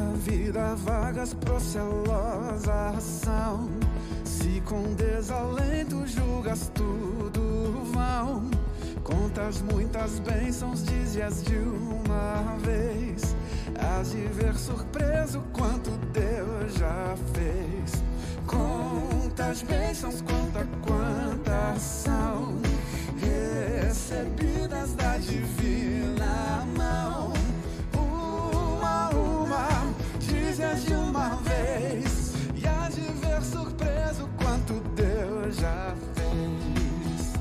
Da vida vagas procelosa são, se com desalento julgas tudo vão, contas muitas bênçãos, dizias de uma vez, hás de ver surpreso quanto Deus já fez. Contas bênçãos, conta quantas são recebidas da divina dizias de uma vez, e há de ver surpreso quanto Deus já fez.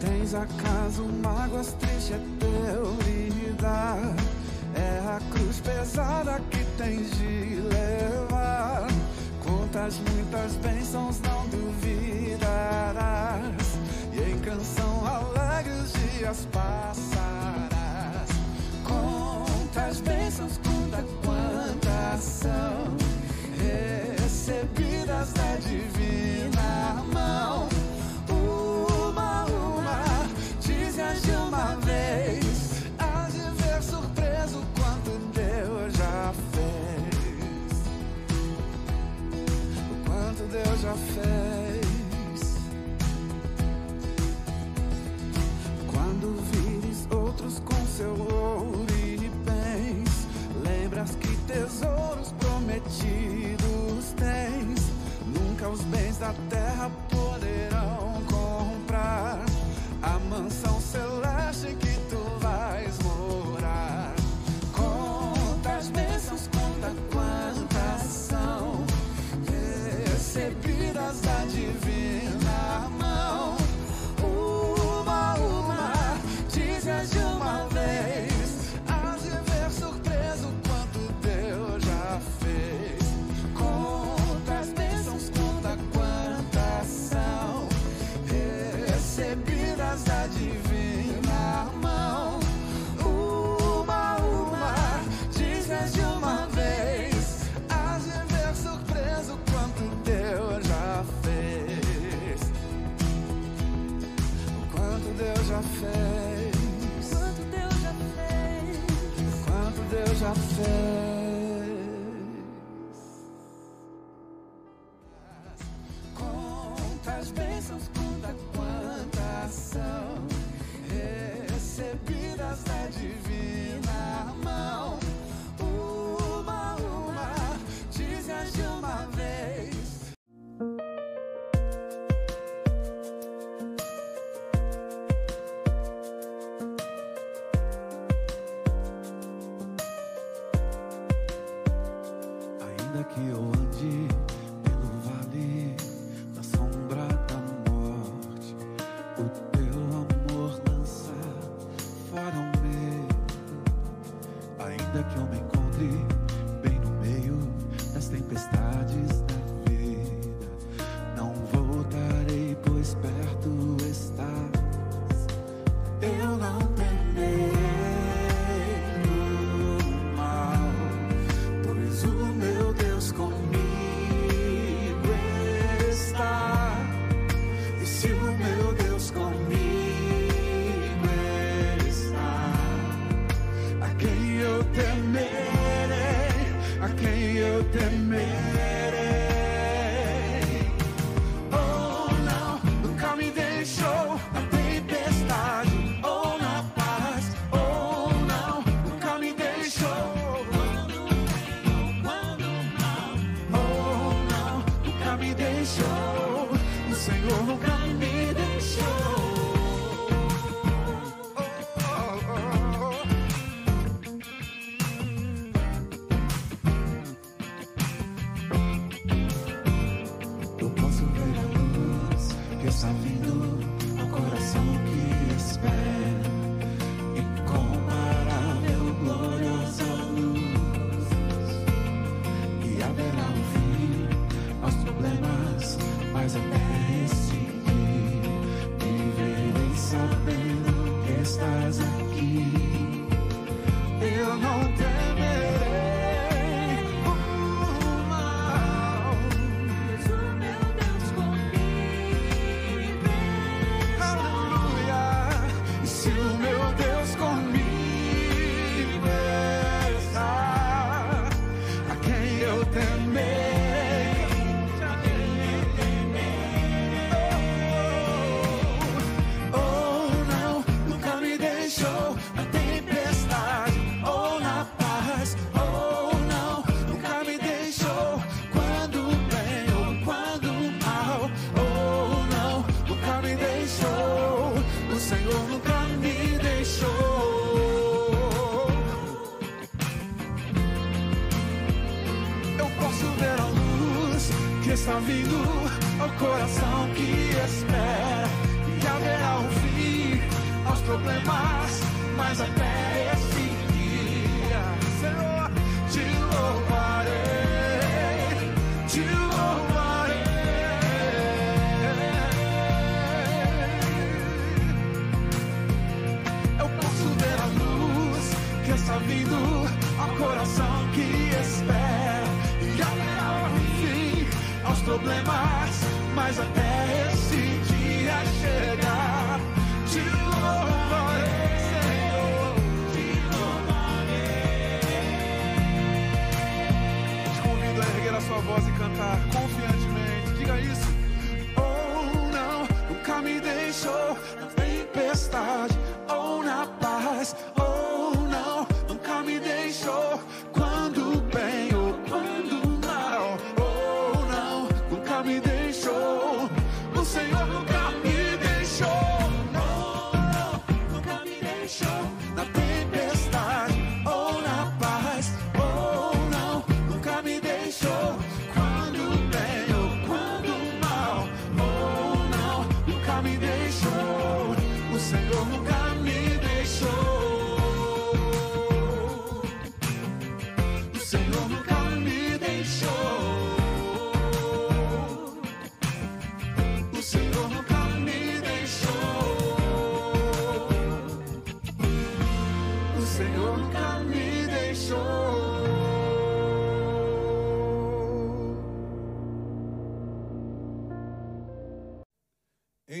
Tens acaso mágoas triste é teu lidar? É a cruz pesada que tens de levar. Contas muitas bênçãos, não duvidarás. Canção alegre os dias passarás. Contas bênçãos, conta quantas são recebidas da divina mão. Uma uma, dizias de uma vez, há de ver surpreso quanto Deus já fez. O quanto Deus já fez. Seu ouro e bens, lembras que tesouros prometidos tens. Nunca os bens da terra Deus que eu ande pelo vale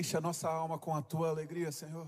Enche a nossa alma com a tua alegria, Senhor.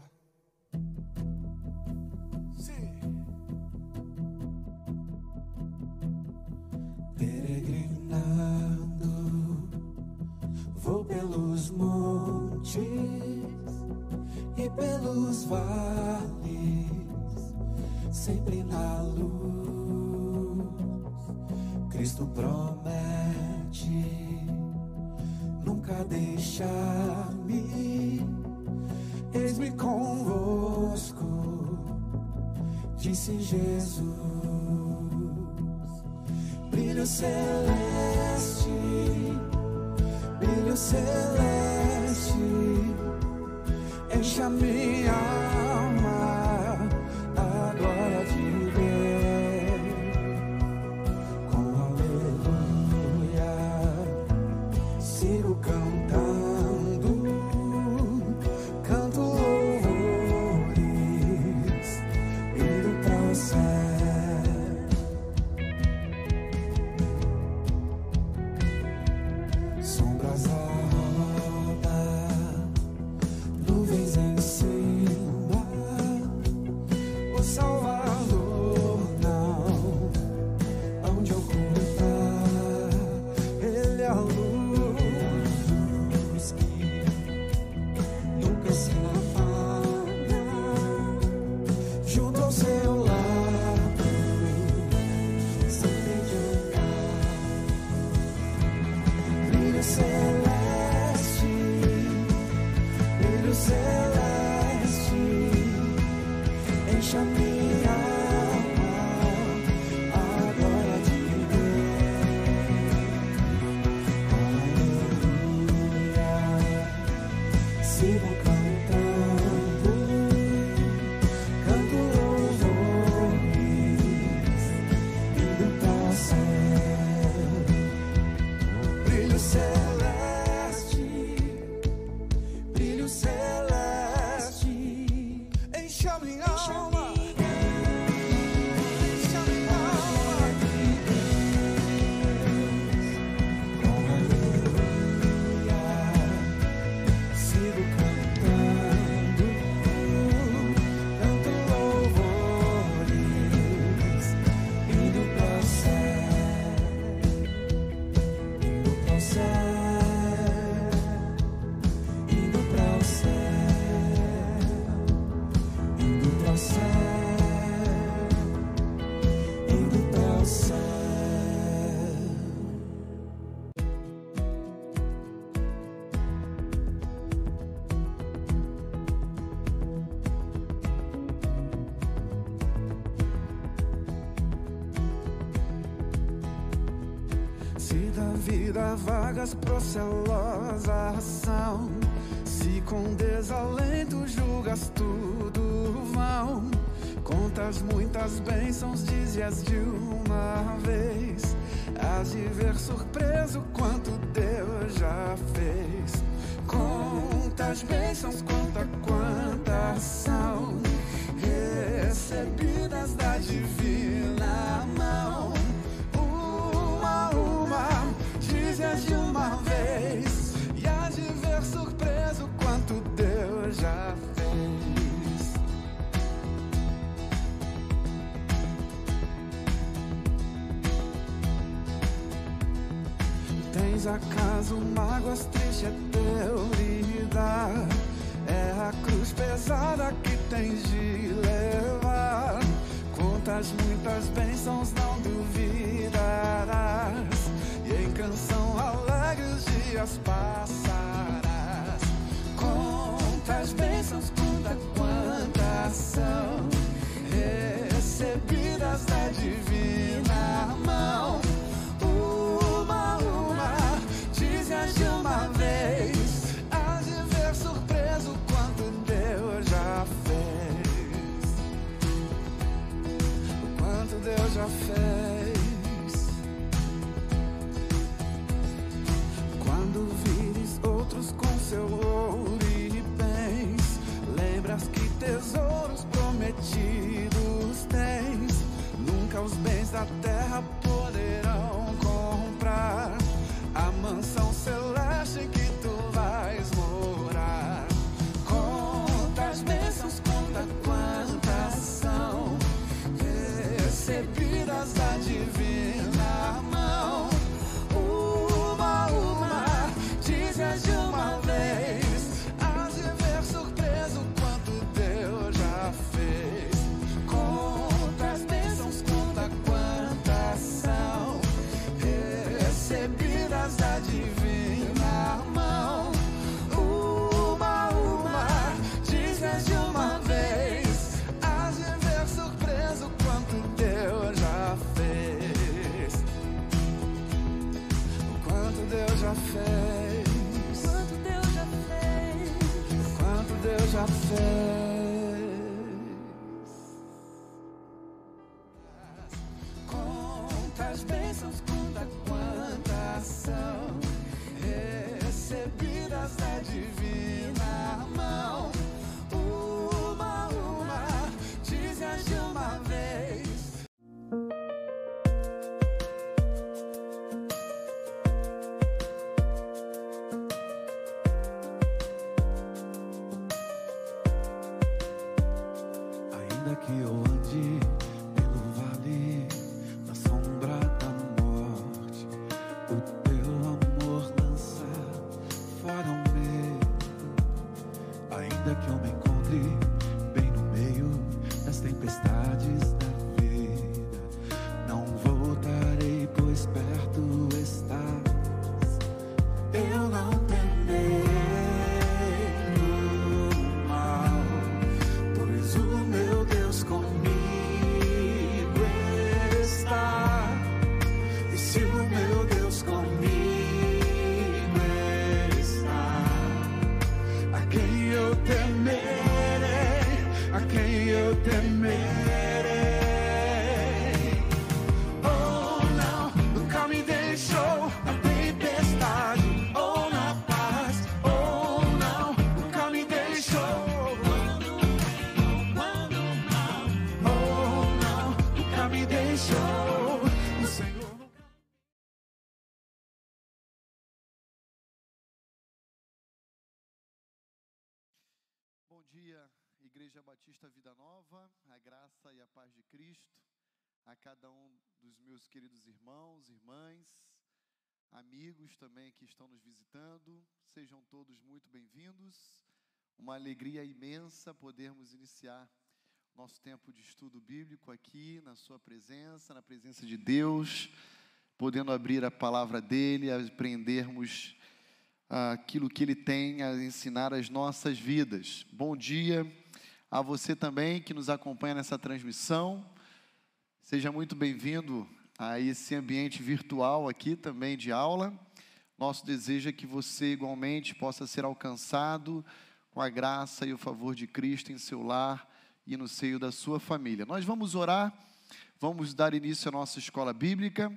pragas procelosa ração. Se com desalento julgas tudo vão Contas muitas bênçãos, dizias de uma vez. Hás de ver surpreso quanto Deus já fez. Contas bênçãos, cada um dos meus queridos irmãos, irmãs, amigos também que estão nos visitando. Sejam todos muito bem-vindos. Uma alegria imensa podermos iniciar nosso tempo de estudo bíblico aqui, na Sua presença, na presença de Deus, podendo abrir a palavra dEle, aprendermos aquilo que Ele tem a ensinar às nossas vidas. Bom dia a você também que nos acompanha nessa transmissão. Seja muito bem-vindo a esse ambiente virtual aqui também de aula. Nosso desejo é que você igualmente possa ser alcançado com a graça e o favor de Cristo em seu lar e no seio da sua família. Nós vamos orar, vamos dar início à nossa escola bíblica,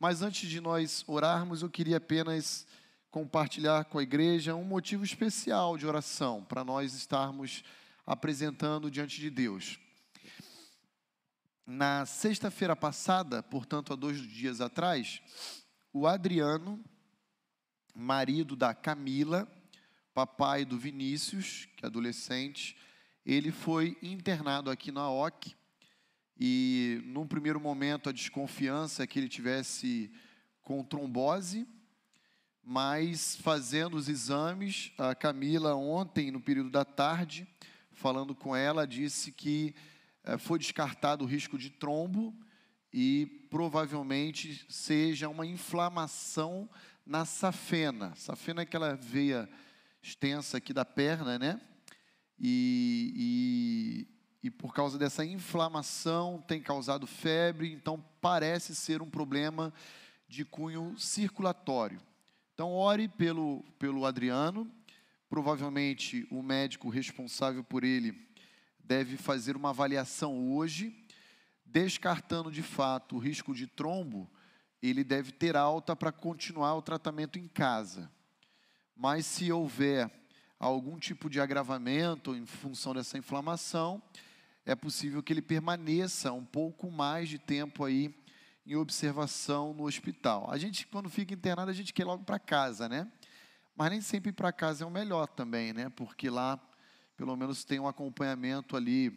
mas antes de nós orarmos, eu queria apenas compartilhar com a igreja um motivo especial de oração para nós estarmos apresentando diante de Deus. Na sexta-feira passada, portanto, há dois dias atrás, o Adriano, marido da Camila, papai do Vinícius, que é adolescente, ele foi internado aqui na OC e, num primeiro momento, a desconfiança é que ele tivesse com trombose, mas fazendo os exames, a Camila, ontem, no período da tarde, falando com ela, disse que foi descartado o risco de trombo e provavelmente seja uma inflamação na safena. Safena é aquela veia extensa aqui da perna, né? E, e, e por causa dessa inflamação tem causado febre, então parece ser um problema de cunho circulatório. Então, ore pelo, pelo Adriano. Provavelmente o médico responsável por ele deve fazer uma avaliação hoje, descartando de fato o risco de trombo, ele deve ter alta para continuar o tratamento em casa. Mas se houver algum tipo de agravamento em função dessa inflamação, é possível que ele permaneça um pouco mais de tempo aí em observação no hospital. A gente, quando fica internado, a gente quer logo para casa, né? Mas nem sempre para casa é o melhor também, né? Porque lá pelo menos tem um acompanhamento ali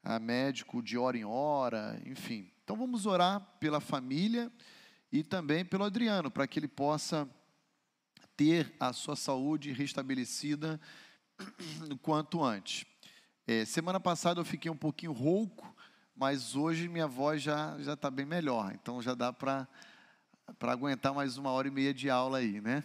a médico de hora em hora, enfim. Então vamos orar pela família e também pelo Adriano, para que ele possa ter a sua saúde restabelecida o quanto antes. É, semana passada eu fiquei um pouquinho rouco, mas hoje minha voz já já está bem melhor, então já dá para para aguentar mais uma hora e meia de aula aí, né?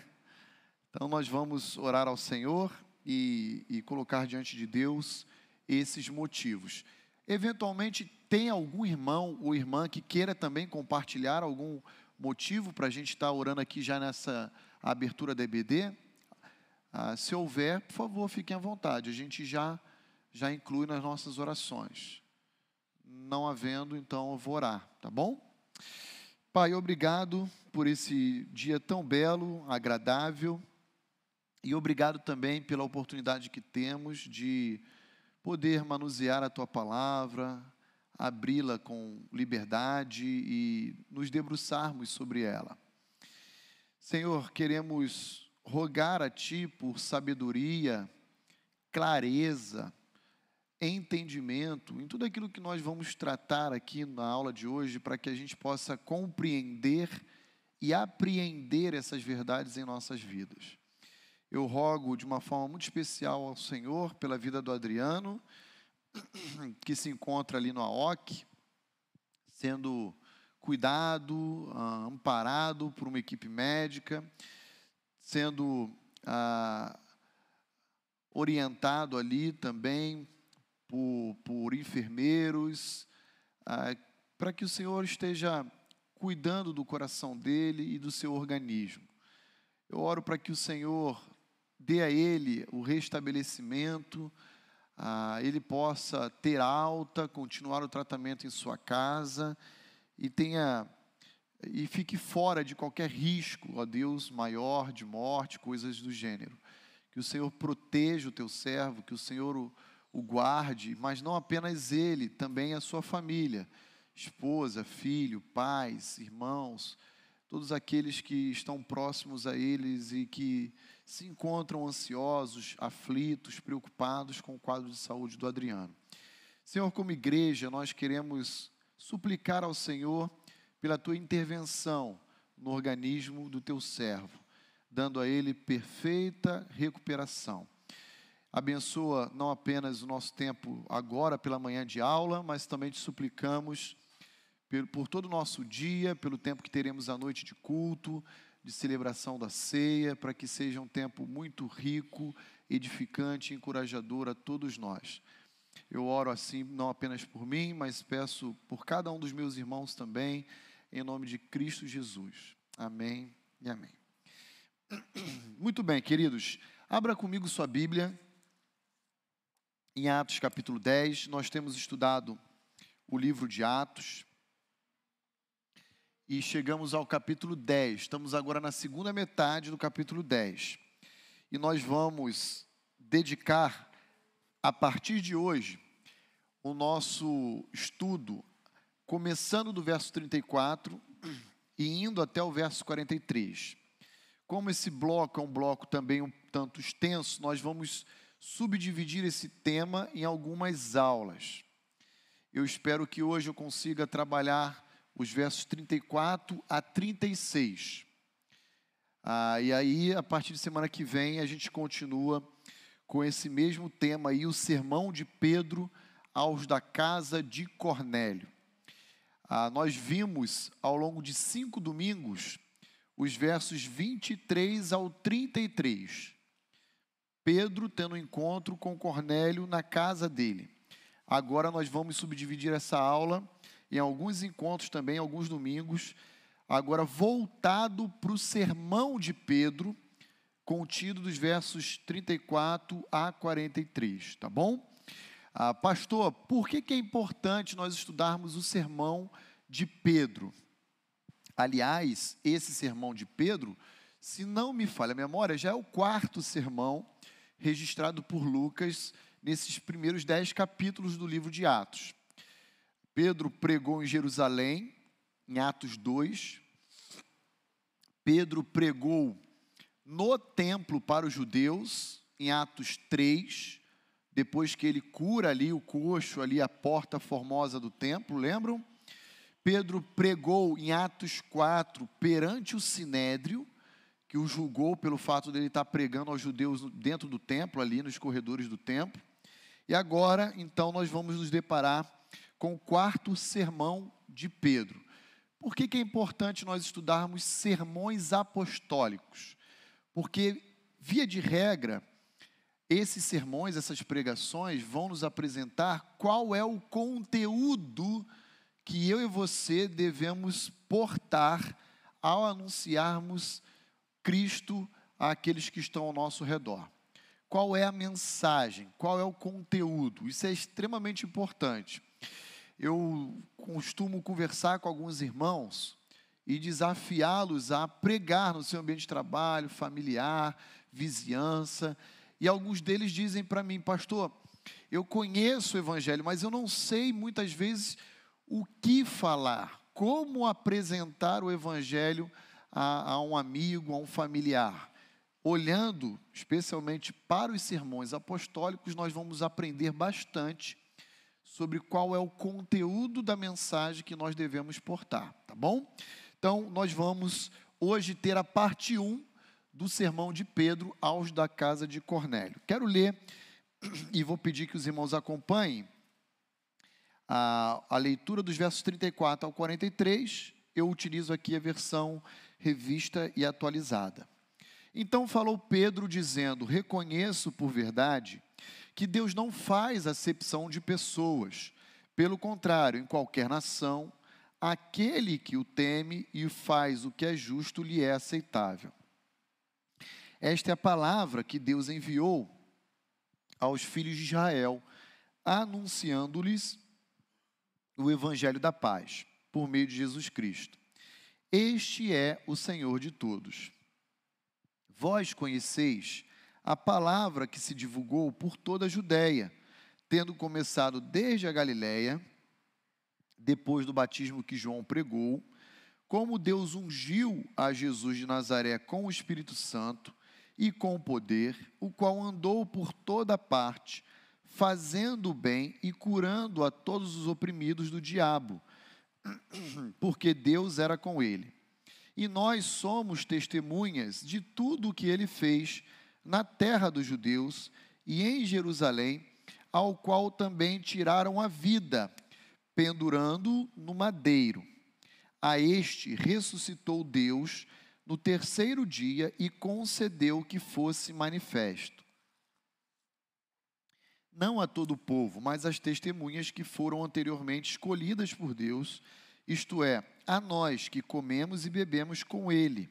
Então nós vamos orar ao Senhor e, e colocar diante de Deus esses motivos. Eventualmente, tem algum irmão ou irmã que queira também compartilhar algum motivo para a gente estar orando aqui já nessa abertura da EBD? Ah, se houver, por favor, fiquem à vontade. A gente já, já inclui nas nossas orações. Não havendo, então eu vou orar, tá bom? Pai, obrigado por esse dia tão belo, agradável. E obrigado também pela oportunidade que temos de poder manusear a tua palavra, abri-la com liberdade e nos debruçarmos sobre ela. Senhor, queremos rogar a Ti por sabedoria, clareza, entendimento em tudo aquilo que nós vamos tratar aqui na aula de hoje, para que a gente possa compreender e apreender essas verdades em nossas vidas. Eu rogo de uma forma muito especial ao Senhor pela vida do Adriano, que se encontra ali no AOC, sendo cuidado, ah, amparado por uma equipe médica, sendo ah, orientado ali também por, por enfermeiros, ah, para que o Senhor esteja cuidando do coração dele e do seu organismo. Eu oro para que o Senhor dê a ele o restabelecimento, ah, ele possa ter alta, continuar o tratamento em sua casa e tenha e fique fora de qualquer risco, ó Deus, maior de morte, coisas do gênero. Que o Senhor proteja o teu servo, que o Senhor o, o guarde, mas não apenas ele, também a sua família, esposa, filho, pais, irmãos, todos aqueles que estão próximos a eles e que se encontram ansiosos, aflitos, preocupados com o quadro de saúde do Adriano. Senhor, como igreja, nós queremos suplicar ao Senhor pela tua intervenção no organismo do teu servo, dando a ele perfeita recuperação. Abençoa não apenas o nosso tempo agora pela manhã de aula, mas também te suplicamos por todo o nosso dia, pelo tempo que teremos à noite de culto, de celebração da ceia, para que seja um tempo muito rico, edificante encorajador a todos nós. Eu oro assim, não apenas por mim, mas peço por cada um dos meus irmãos também, em nome de Cristo Jesus. Amém e amém. Muito bem, queridos, abra comigo sua Bíblia em Atos capítulo 10. Nós temos estudado o livro de Atos e chegamos ao capítulo 10. Estamos agora na segunda metade do capítulo 10. E nós vamos dedicar, a partir de hoje, o nosso estudo, começando do verso 34 e indo até o verso 43. Como esse bloco é um bloco também um tanto extenso, nós vamos subdividir esse tema em algumas aulas. Eu espero que hoje eu consiga trabalhar os versos 34 a 36. Ah, e aí, a partir de semana que vem, a gente continua com esse mesmo tema aí, o sermão de Pedro aos da casa de Cornélio. Ah, nós vimos ao longo de cinco domingos os versos 23 ao 33. Pedro tendo um encontro com Cornélio na casa dele. Agora nós vamos subdividir essa aula em alguns encontros também, alguns domingos, agora voltado para o sermão de Pedro, contido dos versos 34 a 43, tá bom? Ah, pastor, por que, que é importante nós estudarmos o sermão de Pedro? Aliás, esse sermão de Pedro, se não me falha a memória, já é o quarto sermão registrado por Lucas nesses primeiros dez capítulos do livro de Atos. Pedro pregou em Jerusalém, em Atos 2. Pedro pregou no templo para os judeus, em Atos 3. Depois que ele cura ali o coxo, ali a porta formosa do templo, lembram? Pedro pregou em Atos 4 perante o sinédrio, que o julgou pelo fato dele estar pregando aos judeus dentro do templo, ali nos corredores do templo. E agora, então, nós vamos nos deparar com o quarto sermão de Pedro. Por que, que é importante nós estudarmos sermões apostólicos? Porque, via de regra, esses sermões, essas pregações vão nos apresentar qual é o conteúdo que eu e você devemos portar ao anunciarmos Cristo àqueles que estão ao nosso redor. Qual é a mensagem? Qual é o conteúdo? Isso é extremamente importante eu costumo conversar com alguns irmãos e desafiá-los a pregar no seu ambiente de trabalho, familiar, vizinhança. E alguns deles dizem para mim, pastor, eu conheço o Evangelho, mas eu não sei muitas vezes o que falar, como apresentar o Evangelho a, a um amigo, a um familiar. Olhando especialmente para os sermões apostólicos, nós vamos aprender bastante sobre qual é o conteúdo da mensagem que nós devemos portar, tá bom? Então, nós vamos hoje ter a parte 1 do sermão de Pedro aos da casa de Cornélio. Quero ler e vou pedir que os irmãos acompanhem a, a leitura dos versos 34 ao 43. Eu utilizo aqui a versão revista e atualizada. Então falou Pedro, dizendo: Reconheço por verdade que Deus não faz acepção de pessoas. Pelo contrário, em qualquer nação, aquele que o teme e faz o que é justo lhe é aceitável. Esta é a palavra que Deus enviou aos filhos de Israel, anunciando-lhes o evangelho da paz, por meio de Jesus Cristo. Este é o Senhor de todos. Vós conheceis a palavra que se divulgou por toda a Judéia, tendo começado desde a Galiléia, depois do batismo que João pregou, como Deus ungiu a Jesus de Nazaré com o Espírito Santo e com poder, o qual andou por toda parte, fazendo o bem e curando a todos os oprimidos do diabo, porque Deus era com ele. E nós somos testemunhas de tudo o que ele fez na terra dos judeus e em Jerusalém, ao qual também tiraram a vida, pendurando no madeiro. A este ressuscitou Deus no terceiro dia e concedeu que fosse manifesto. Não a todo o povo, mas às testemunhas que foram anteriormente escolhidas por Deus, isto é, a nós que comemos e bebemos com ele,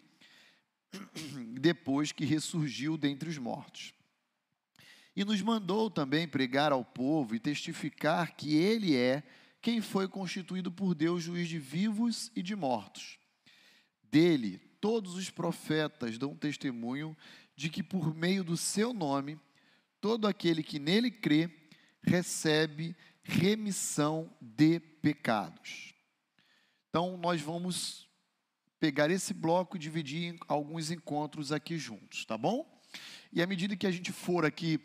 depois que ressurgiu dentre os mortos. E nos mandou também pregar ao povo e testificar que ele é quem foi constituído por Deus juiz de vivos e de mortos. Dele, todos os profetas dão testemunho de que por meio do seu nome, todo aquele que nele crê recebe remissão de pecados. Então, nós vamos pegar esse bloco e dividir em alguns encontros aqui juntos, tá bom? E à medida que a gente for aqui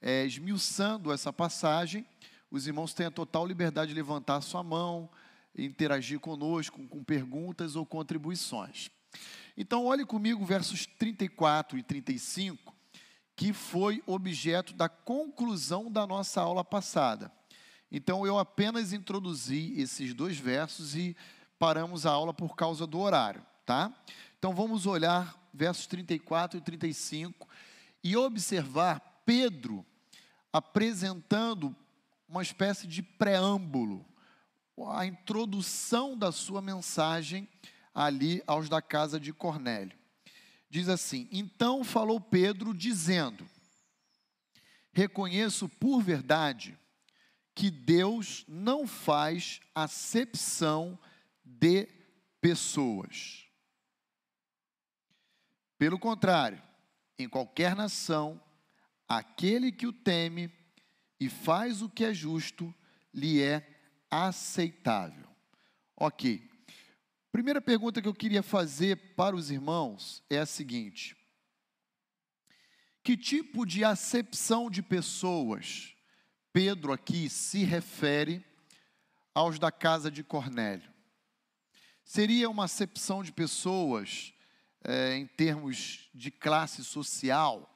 é, esmiuçando essa passagem, os irmãos têm a total liberdade de levantar a sua mão, interagir conosco com perguntas ou contribuições. Então, olhe comigo versos 34 e 35, que foi objeto da conclusão da nossa aula passada. Então, eu apenas introduzi esses dois versos e paramos a aula por causa do horário, tá? Então, vamos olhar versos 34 e 35 e observar Pedro apresentando uma espécie de preâmbulo, a introdução da sua mensagem ali aos da casa de Cornélio. Diz assim: Então falou Pedro, dizendo: Reconheço por verdade que Deus não faz acepção de pessoas. Pelo contrário, em qualquer nação, aquele que o teme e faz o que é justo, lhe é aceitável. Ok. Primeira pergunta que eu queria fazer para os irmãos é a seguinte: Que tipo de acepção de pessoas Pedro aqui se refere aos da casa de Cornélio? Seria uma acepção de pessoas é, em termos de classe social?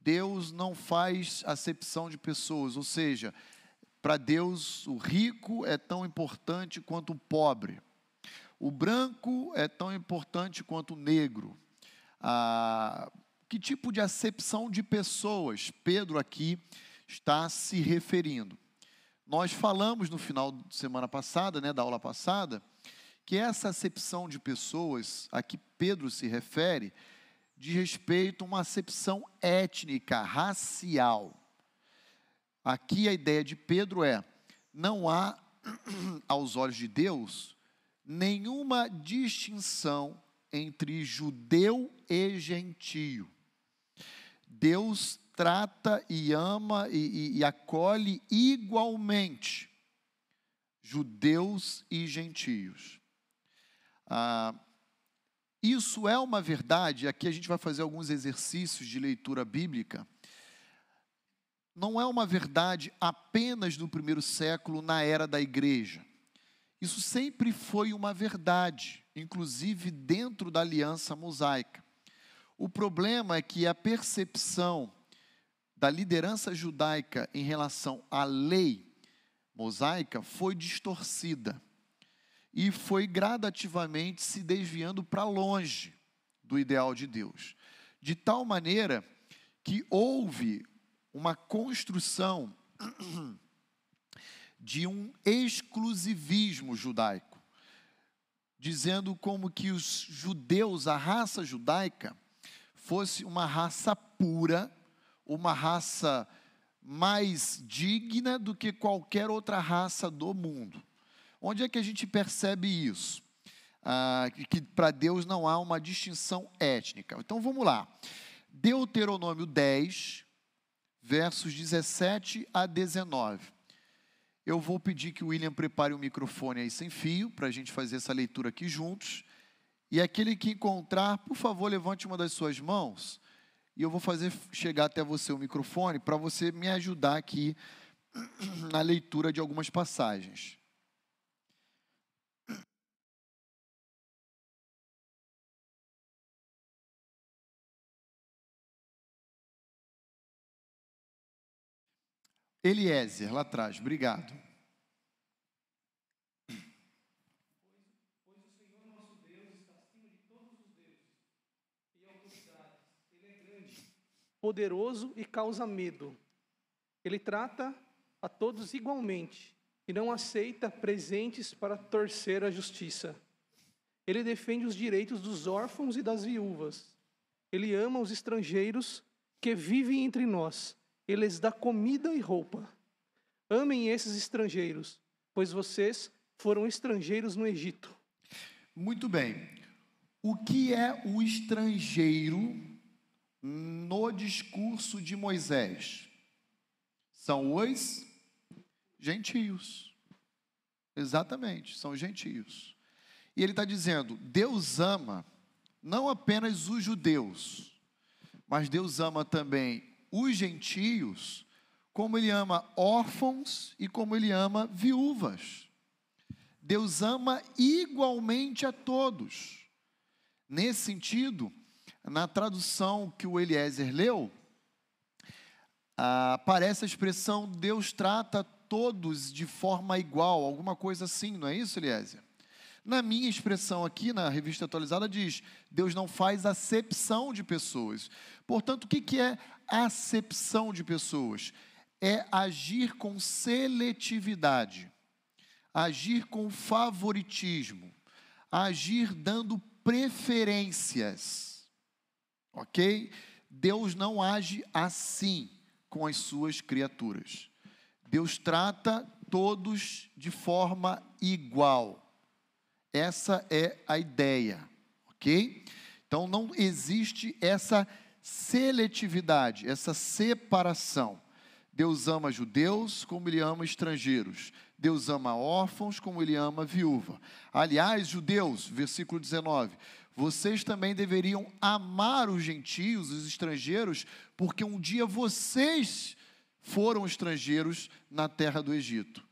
Deus não faz acepção de pessoas, ou seja, para Deus o rico é tão importante quanto o pobre. O branco é tão importante quanto o negro. Ah, que tipo de acepção de pessoas Pedro aqui está se referindo? Nós falamos no final de semana passada, né, da aula passada, que essa acepção de pessoas a que Pedro se refere diz respeito a uma acepção étnica, racial. Aqui a ideia de Pedro é: não há, aos olhos de Deus, nenhuma distinção entre judeu e gentio. Deus trata e ama e, e, e acolhe igualmente judeus e gentios. Ah, isso é uma verdade, aqui a gente vai fazer alguns exercícios de leitura bíblica. Não é uma verdade apenas no primeiro século, na era da igreja. Isso sempre foi uma verdade, inclusive dentro da aliança mosaica. O problema é que a percepção da liderança judaica em relação à lei mosaica foi distorcida e foi gradativamente se desviando para longe do ideal de Deus, de tal maneira que houve uma construção de um exclusivismo judaico, dizendo como que os judeus, a raça judaica, fosse uma raça pura, uma raça mais digna do que qualquer outra raça do mundo. Onde é que a gente percebe isso? Ah, que para Deus não há uma distinção étnica. Então vamos lá. Deuteronômio 10, versos 17 a 19. Eu vou pedir que o William prepare o microfone aí sem fio, para a gente fazer essa leitura aqui juntos. E aquele que encontrar, por favor, levante uma das suas mãos. E eu vou fazer chegar até você o microfone para você me ajudar aqui na leitura de algumas passagens. Autoridades. Ele é grande, poderoso e causa medo. Ele trata a todos igualmente e não aceita presentes para torcer a justiça. Ele defende os direitos dos órfãos e das viúvas. Ele ama os estrangeiros que vivem entre nós. Ele lhes dá comida e roupa. Amem esses estrangeiros, pois vocês foram estrangeiros no Egito. Muito bem. O que é o estrangeiro no discurso de Moisés? São os gentios. Exatamente, são gentios. E ele está dizendo: Deus ama não apenas os judeus, mas Deus ama também os gentios, como Ele ama órfãos e como Ele ama viúvas. Deus ama igualmente a todos. Nesse sentido, na tradução que o Eliezer leu, aparece a expressão Deus trata todos de forma igual, alguma coisa assim, não é isso, Eliezer? Na minha expressão aqui, na revista atualizada, diz: Deus não faz acepção de pessoas. Portanto, o que é acepção de pessoas? É agir com seletividade, agir com favoritismo, agir dando preferências. Ok? Deus não age assim com as suas criaturas. Deus trata todos de forma igual. Essa é a ideia, ok? Então não existe essa seletividade, essa separação. Deus ama judeus como ele ama estrangeiros. Deus ama órfãos como ele ama viúva. Aliás, judeus, versículo 19: vocês também deveriam amar os gentios, os estrangeiros, porque um dia vocês foram estrangeiros na terra do Egito.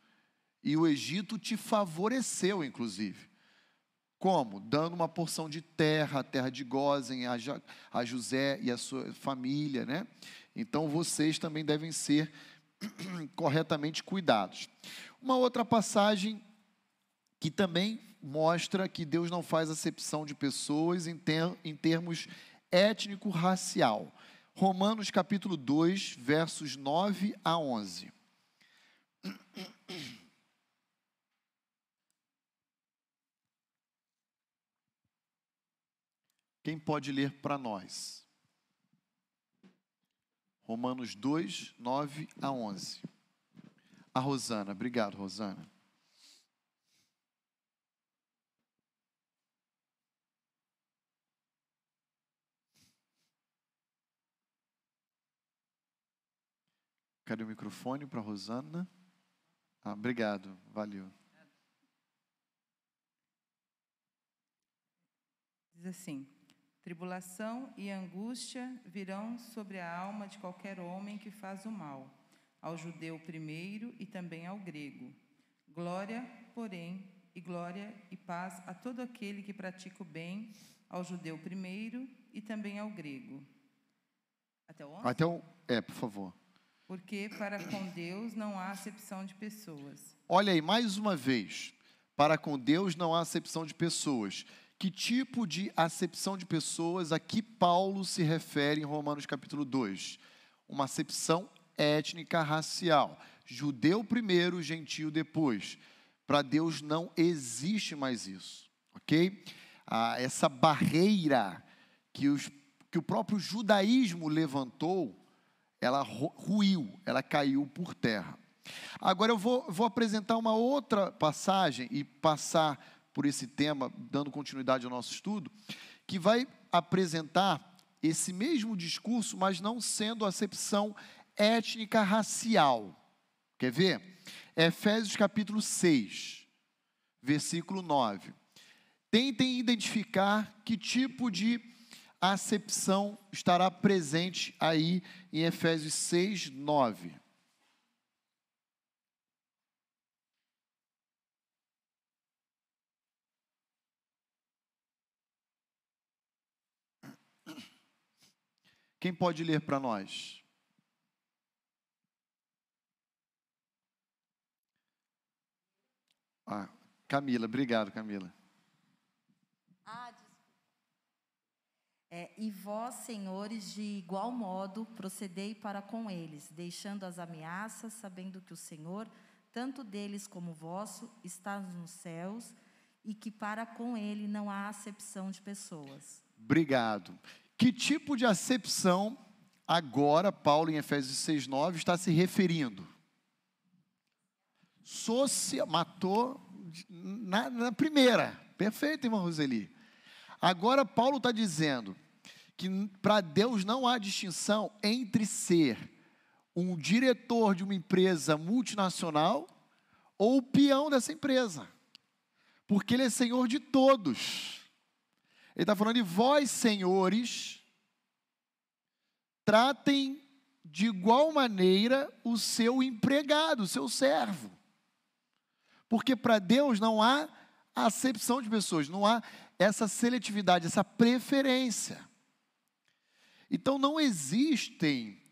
E o Egito te favoreceu, inclusive. Como? Dando uma porção de terra, a terra de Gozen, a, a José e a sua família, né? Então vocês também devem ser corretamente cuidados. Uma outra passagem que também mostra que Deus não faz acepção de pessoas em, ter, em termos étnico-racial. Romanos capítulo 2, versos 9 a 11. Quem pode ler para nós? Romanos 2, 9 a 11. A Rosana, obrigado, Rosana. Cadê o microfone para Rosana? Ah, obrigado, valeu. Diz assim: Tribulação e angústia virão sobre a alma de qualquer homem que faz o mal, ao judeu primeiro e também ao grego. Glória, porém, e glória e paz a todo aquele que pratica o bem, ao judeu primeiro e também ao grego. Até o Até o... É, por favor. Porque para com Deus não há acepção de pessoas. Olha aí, mais uma vez. Para com Deus não há acepção de pessoas. Que tipo de acepção de pessoas aqui Paulo se refere em Romanos capítulo 2? Uma acepção étnica racial. Judeu primeiro, gentio depois. Para Deus não existe mais isso, ok? Ah, essa barreira que, os, que o próprio judaísmo levantou, ela ruiu, ela caiu por terra. Agora eu vou, vou apresentar uma outra passagem e passar por esse tema, dando continuidade ao nosso estudo, que vai apresentar esse mesmo discurso, mas não sendo acepção étnica racial. Quer ver? Efésios capítulo 6, versículo 9. Tentem identificar que tipo de acepção estará presente aí em Efésios 6, 9. Quem pode ler para nós? Ah, Camila, obrigado, Camila. Ah, é, e vós, senhores, de igual modo procedei para com eles, deixando as ameaças, sabendo que o Senhor, tanto deles como vosso, está nos céus e que para com ele não há acepção de pessoas. Obrigado. Que tipo de acepção agora Paulo em Efésios 6:9 está se referindo? Socia, matou na, na primeira. Perfeito, irmão Roseli. Agora Paulo está dizendo que para Deus não há distinção entre ser um diretor de uma empresa multinacional ou o peão dessa empresa, porque Ele é Senhor de todos. Ele está falando de vós, senhores, tratem de igual maneira o seu empregado, o seu servo. Porque para Deus não há acepção de pessoas, não há essa seletividade, essa preferência. Então não existem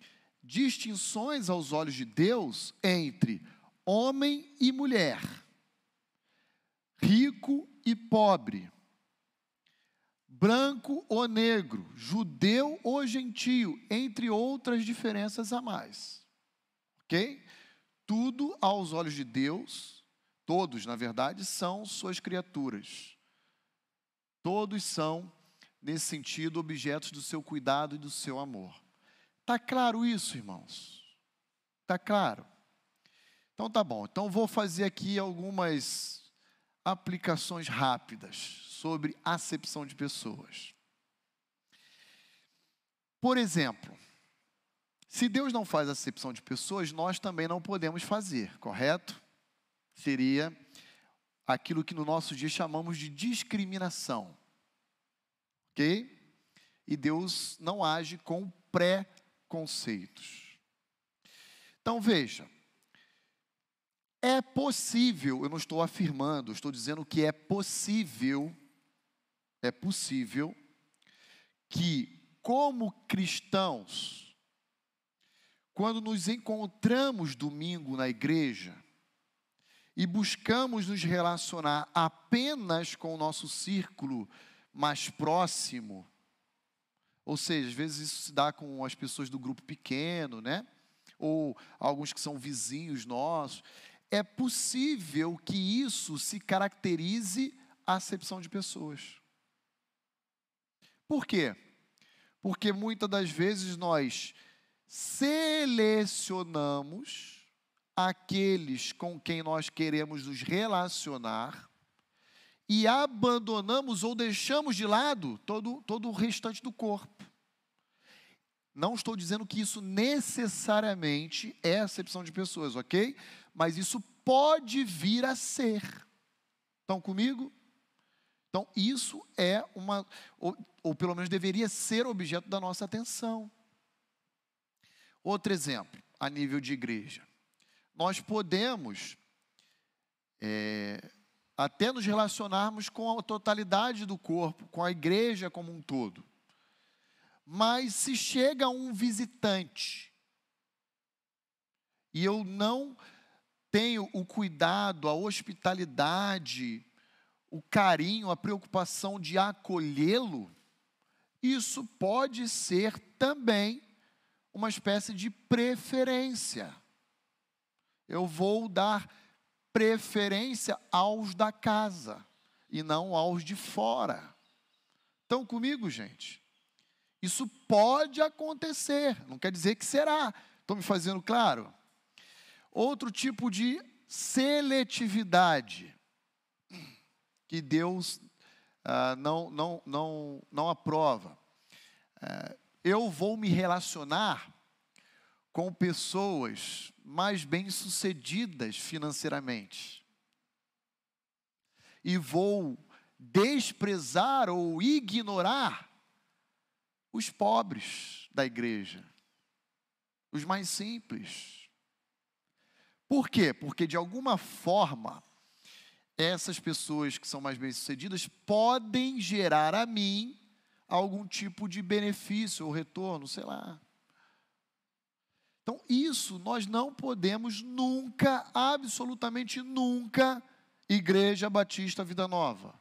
distinções aos olhos de Deus entre homem e mulher, rico e pobre, branco ou negro, judeu ou gentio, entre outras diferenças a mais. Ok? Tudo aos olhos de Deus, todos, na verdade, são suas criaturas. Todos são nesse sentido, objetos do seu cuidado e do seu amor. Está claro isso, irmãos? Está claro? Então tá bom. Então vou fazer aqui algumas aplicações rápidas sobre acepção de pessoas. Por exemplo, se Deus não faz acepção de pessoas, nós também não podemos fazer, correto? Seria aquilo que no nosso dia chamamos de discriminação ok? E Deus não age com preconceitos. Então veja, é possível, eu não estou afirmando, estou dizendo que é possível, é possível que, como cristãos, quando nos encontramos domingo na igreja e buscamos nos relacionar apenas com o nosso círculo mais próximo. Ou seja, às vezes isso se dá com as pessoas do grupo pequeno, né? Ou alguns que são vizinhos nossos. É possível que isso se caracterize a acepção de pessoas. Por quê? Porque muitas das vezes nós selecionamos aqueles com quem nós queremos nos relacionar e abandonamos ou deixamos de lado todo, todo o restante do corpo. Não estou dizendo que isso necessariamente é acepção de pessoas, ok? Mas isso pode vir a ser. Estão comigo? Então, isso é uma, ou, ou pelo menos deveria ser objeto da nossa atenção. Outro exemplo, a nível de igreja. Nós podemos é, até nos relacionarmos com a totalidade do corpo, com a igreja como um todo. Mas se chega um visitante e eu não tenho o cuidado, a hospitalidade, o carinho, a preocupação de acolhê-lo, isso pode ser também uma espécie de preferência. Eu vou dar preferência aos da casa e não aos de fora. Estão comigo, gente? Isso pode acontecer, não quer dizer que será. Estou me fazendo claro? Outro tipo de seletividade que Deus ah, não, não, não, não aprova. Ah, eu vou me relacionar com pessoas mais bem-sucedidas financeiramente. E vou desprezar ou ignorar os pobres da igreja, os mais simples. Por quê? Porque de alguma forma essas pessoas que são mais bem-sucedidas podem gerar a mim algum tipo de benefício ou retorno, sei lá. Então, isso nós não podemos nunca, absolutamente nunca, Igreja Batista Vida Nova,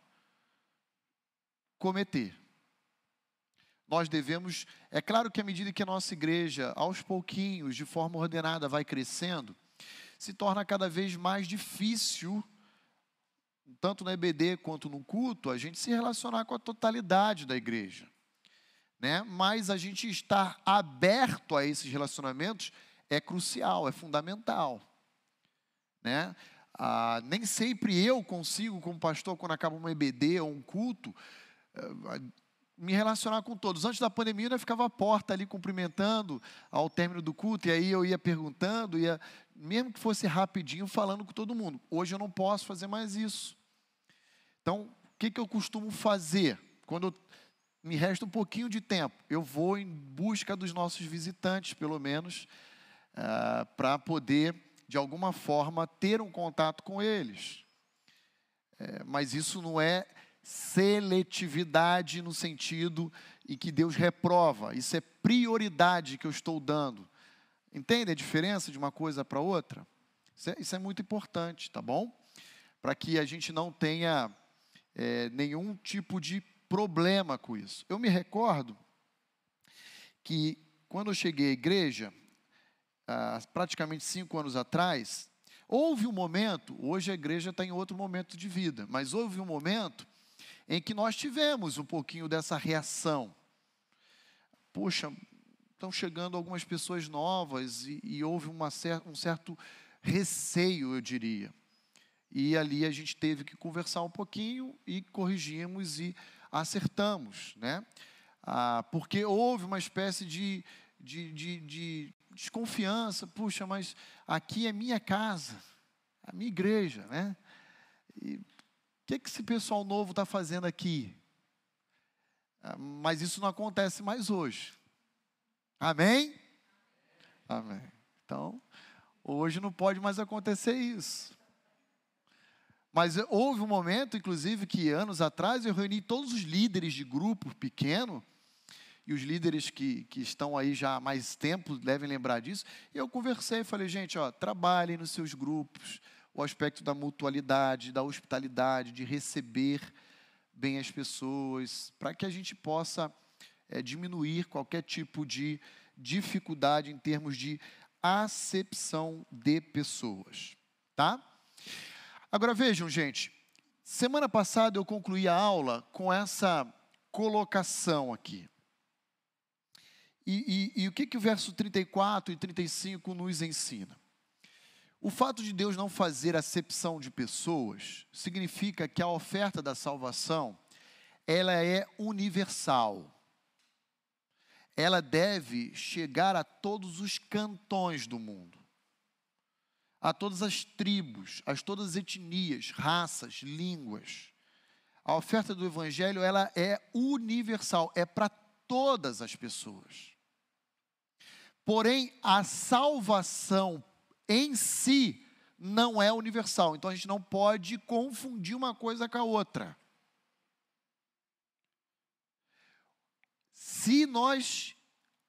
cometer. Nós devemos, é claro que à medida que a nossa igreja, aos pouquinhos, de forma ordenada, vai crescendo, se torna cada vez mais difícil tanto na EBD quanto no culto, a gente se relacionar com a totalidade da igreja. Né? Mas a gente estar aberto a esses relacionamentos é crucial, é fundamental. Né? Ah, nem sempre eu consigo, como pastor, quando acaba uma EBD ou um culto, eh, me relacionar com todos. Antes da pandemia, eu ficava à porta ali cumprimentando ao término do culto, e aí eu ia perguntando, ia, mesmo que fosse rapidinho, falando com todo mundo. Hoje eu não posso fazer mais isso. Então, o que, que eu costumo fazer? Quando me resta um pouquinho de tempo, eu vou em busca dos nossos visitantes, pelo menos, uh, para poder, de alguma forma, ter um contato com eles. É, mas isso não é seletividade no sentido em que Deus reprova, isso é prioridade que eu estou dando. Entende a diferença de uma coisa para outra? Isso é, isso é, muito importante, tá bom? Para que a gente não tenha é, nenhum tipo de problema com isso. Eu me recordo que quando eu cheguei à igreja, há praticamente cinco anos atrás, houve um momento, hoje a igreja está em outro momento de vida, mas houve um momento em que nós tivemos um pouquinho dessa reação. Poxa, estão chegando algumas pessoas novas e, e houve uma cer um certo receio, eu diria. E ali a gente teve que conversar um pouquinho e corrigimos e acertamos, né? Ah, porque houve uma espécie de, de, de, de desconfiança. Puxa, mas aqui é minha casa, a minha igreja, né? E o que, que esse pessoal novo está fazendo aqui? Ah, mas isso não acontece mais hoje. Amém? Amém. Então, hoje não pode mais acontecer isso. Mas houve um momento, inclusive, que anos atrás eu reuni todos os líderes de grupo pequeno, e os líderes que, que estão aí já há mais tempo devem lembrar disso. E eu conversei falei, gente, ó, trabalhem nos seus grupos, o aspecto da mutualidade, da hospitalidade, de receber bem as pessoas, para que a gente possa é, diminuir qualquer tipo de dificuldade em termos de acepção de pessoas, tá? Agora vejam, gente, semana passada eu concluí a aula com essa colocação aqui. E, e, e o que, que o verso 34 e 35 nos ensina? O fato de Deus não fazer acepção de pessoas significa que a oferta da salvação ela é universal. Ela deve chegar a todos os cantões do mundo, a todas as tribos, a todas as etnias, raças, línguas. A oferta do evangelho ela é universal, é para todas as pessoas. Porém, a salvação em si não é universal. Então a gente não pode confundir uma coisa com a outra. Se nós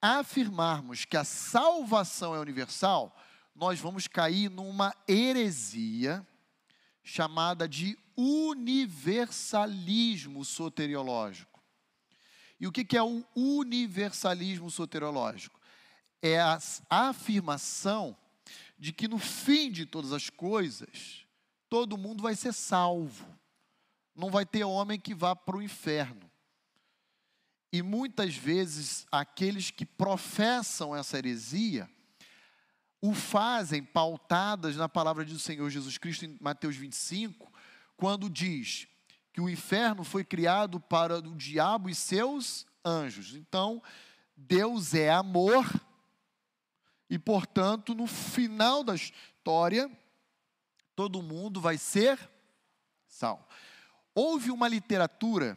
afirmarmos que a salvação é universal, nós vamos cair numa heresia chamada de universalismo soteriológico. E o que é o universalismo soteriológico? É a afirmação de que no fim de todas as coisas, todo mundo vai ser salvo. Não vai ter homem que vá para o inferno. E muitas vezes aqueles que professam essa heresia o fazem pautadas na palavra do Senhor Jesus Cristo em Mateus 25, quando diz que o inferno foi criado para o diabo e seus anjos. Então, Deus é amor e, portanto, no final da história, todo mundo vai ser salvo. Houve uma literatura,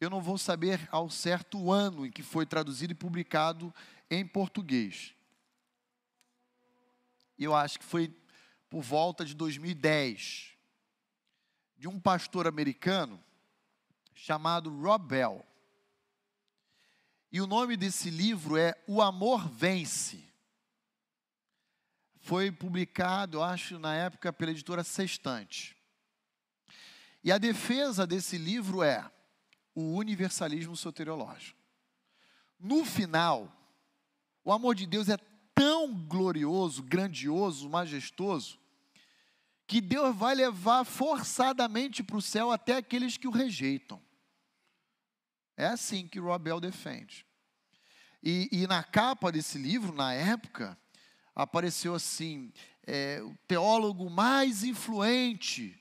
eu não vou saber ao certo o ano em que foi traduzido e publicado em português. Eu acho que foi por volta de 2010, de um pastor americano chamado Rob Bell. E o nome desse livro é O Amor Vence foi publicado, acho, na época pela editora Sextante. E a defesa desse livro é o universalismo soteriológico. No final, o amor de Deus é tão glorioso, grandioso, majestoso, que Deus vai levar forçadamente para o céu até aqueles que o rejeitam. É assim que Robel defende. E, e na capa desse livro, na época, apareceu assim: é, o teólogo mais influente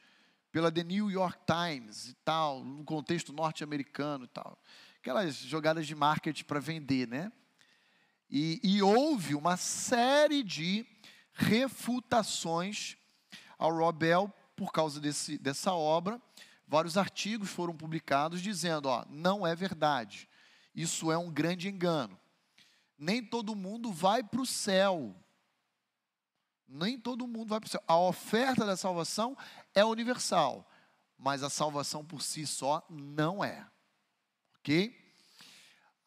pela The New York Times e tal, no contexto norte-americano e tal. Aquelas jogadas de marketing para vender, né? E, e houve uma série de refutações ao Robel por causa desse, dessa obra. Vários artigos foram publicados dizendo: ó, não é verdade, isso é um grande engano. Nem todo mundo vai para o céu. Nem todo mundo vai para o céu. A oferta da salvação é universal, mas a salvação por si só não é. Ok?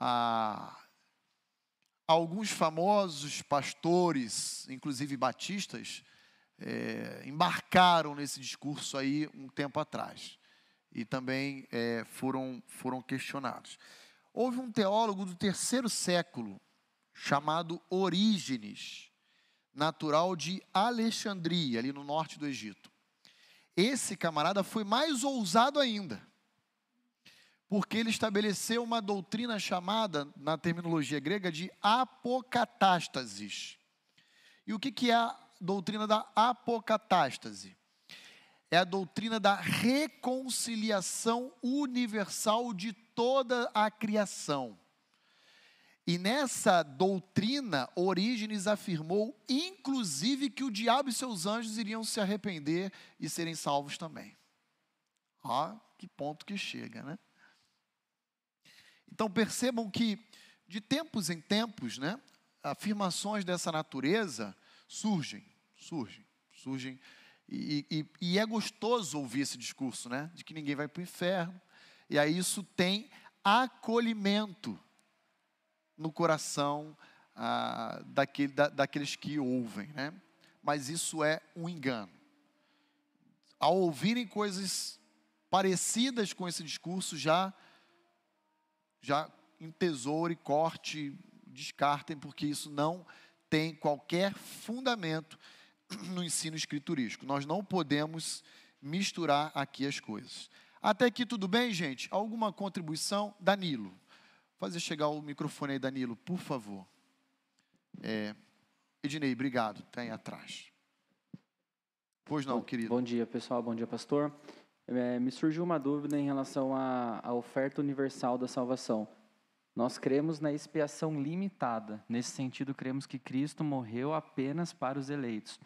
Ah, alguns famosos pastores, inclusive batistas, é, embarcaram nesse discurso aí um tempo atrás e também é, foram, foram questionados. Houve um teólogo do terceiro século chamado Orígenes, natural de Alexandria, ali no norte do Egito. Esse camarada foi mais ousado ainda, porque ele estabeleceu uma doutrina chamada, na terminologia grega, de apocatástasis. E o que, que é a doutrina da apocatástase? É a doutrina da reconciliação universal de toda a criação. E nessa doutrina, Orígenes afirmou, inclusive, que o diabo e seus anjos iriam se arrepender e serem salvos também. Ó, que ponto que chega, né? Então percebam que, de tempos em tempos, né, afirmações dessa natureza surgem, surgem, surgem. E, e, e é gostoso ouvir esse discurso, né? De que ninguém vai para o inferno. E aí isso tem acolhimento no coração ah, daquele, da, daqueles que ouvem, né? Mas isso é um engano. Ao ouvirem coisas parecidas com esse discurso, já, já entesoure, corte, descartem, porque isso não tem qualquer fundamento no ensino escriturístico. Nós não podemos misturar aqui as coisas. Até aqui tudo bem, gente? Alguma contribuição? Danilo. Fazer chegar o microfone aí, Danilo, por favor. É, Ednei, obrigado. Tem atrás. Pois não, bom, querido. Bom dia, pessoal. Bom dia, pastor. É, me surgiu uma dúvida em relação à, à oferta universal da salvação. Nós cremos na expiação limitada. Nesse sentido, cremos que Cristo morreu apenas para os eleitos.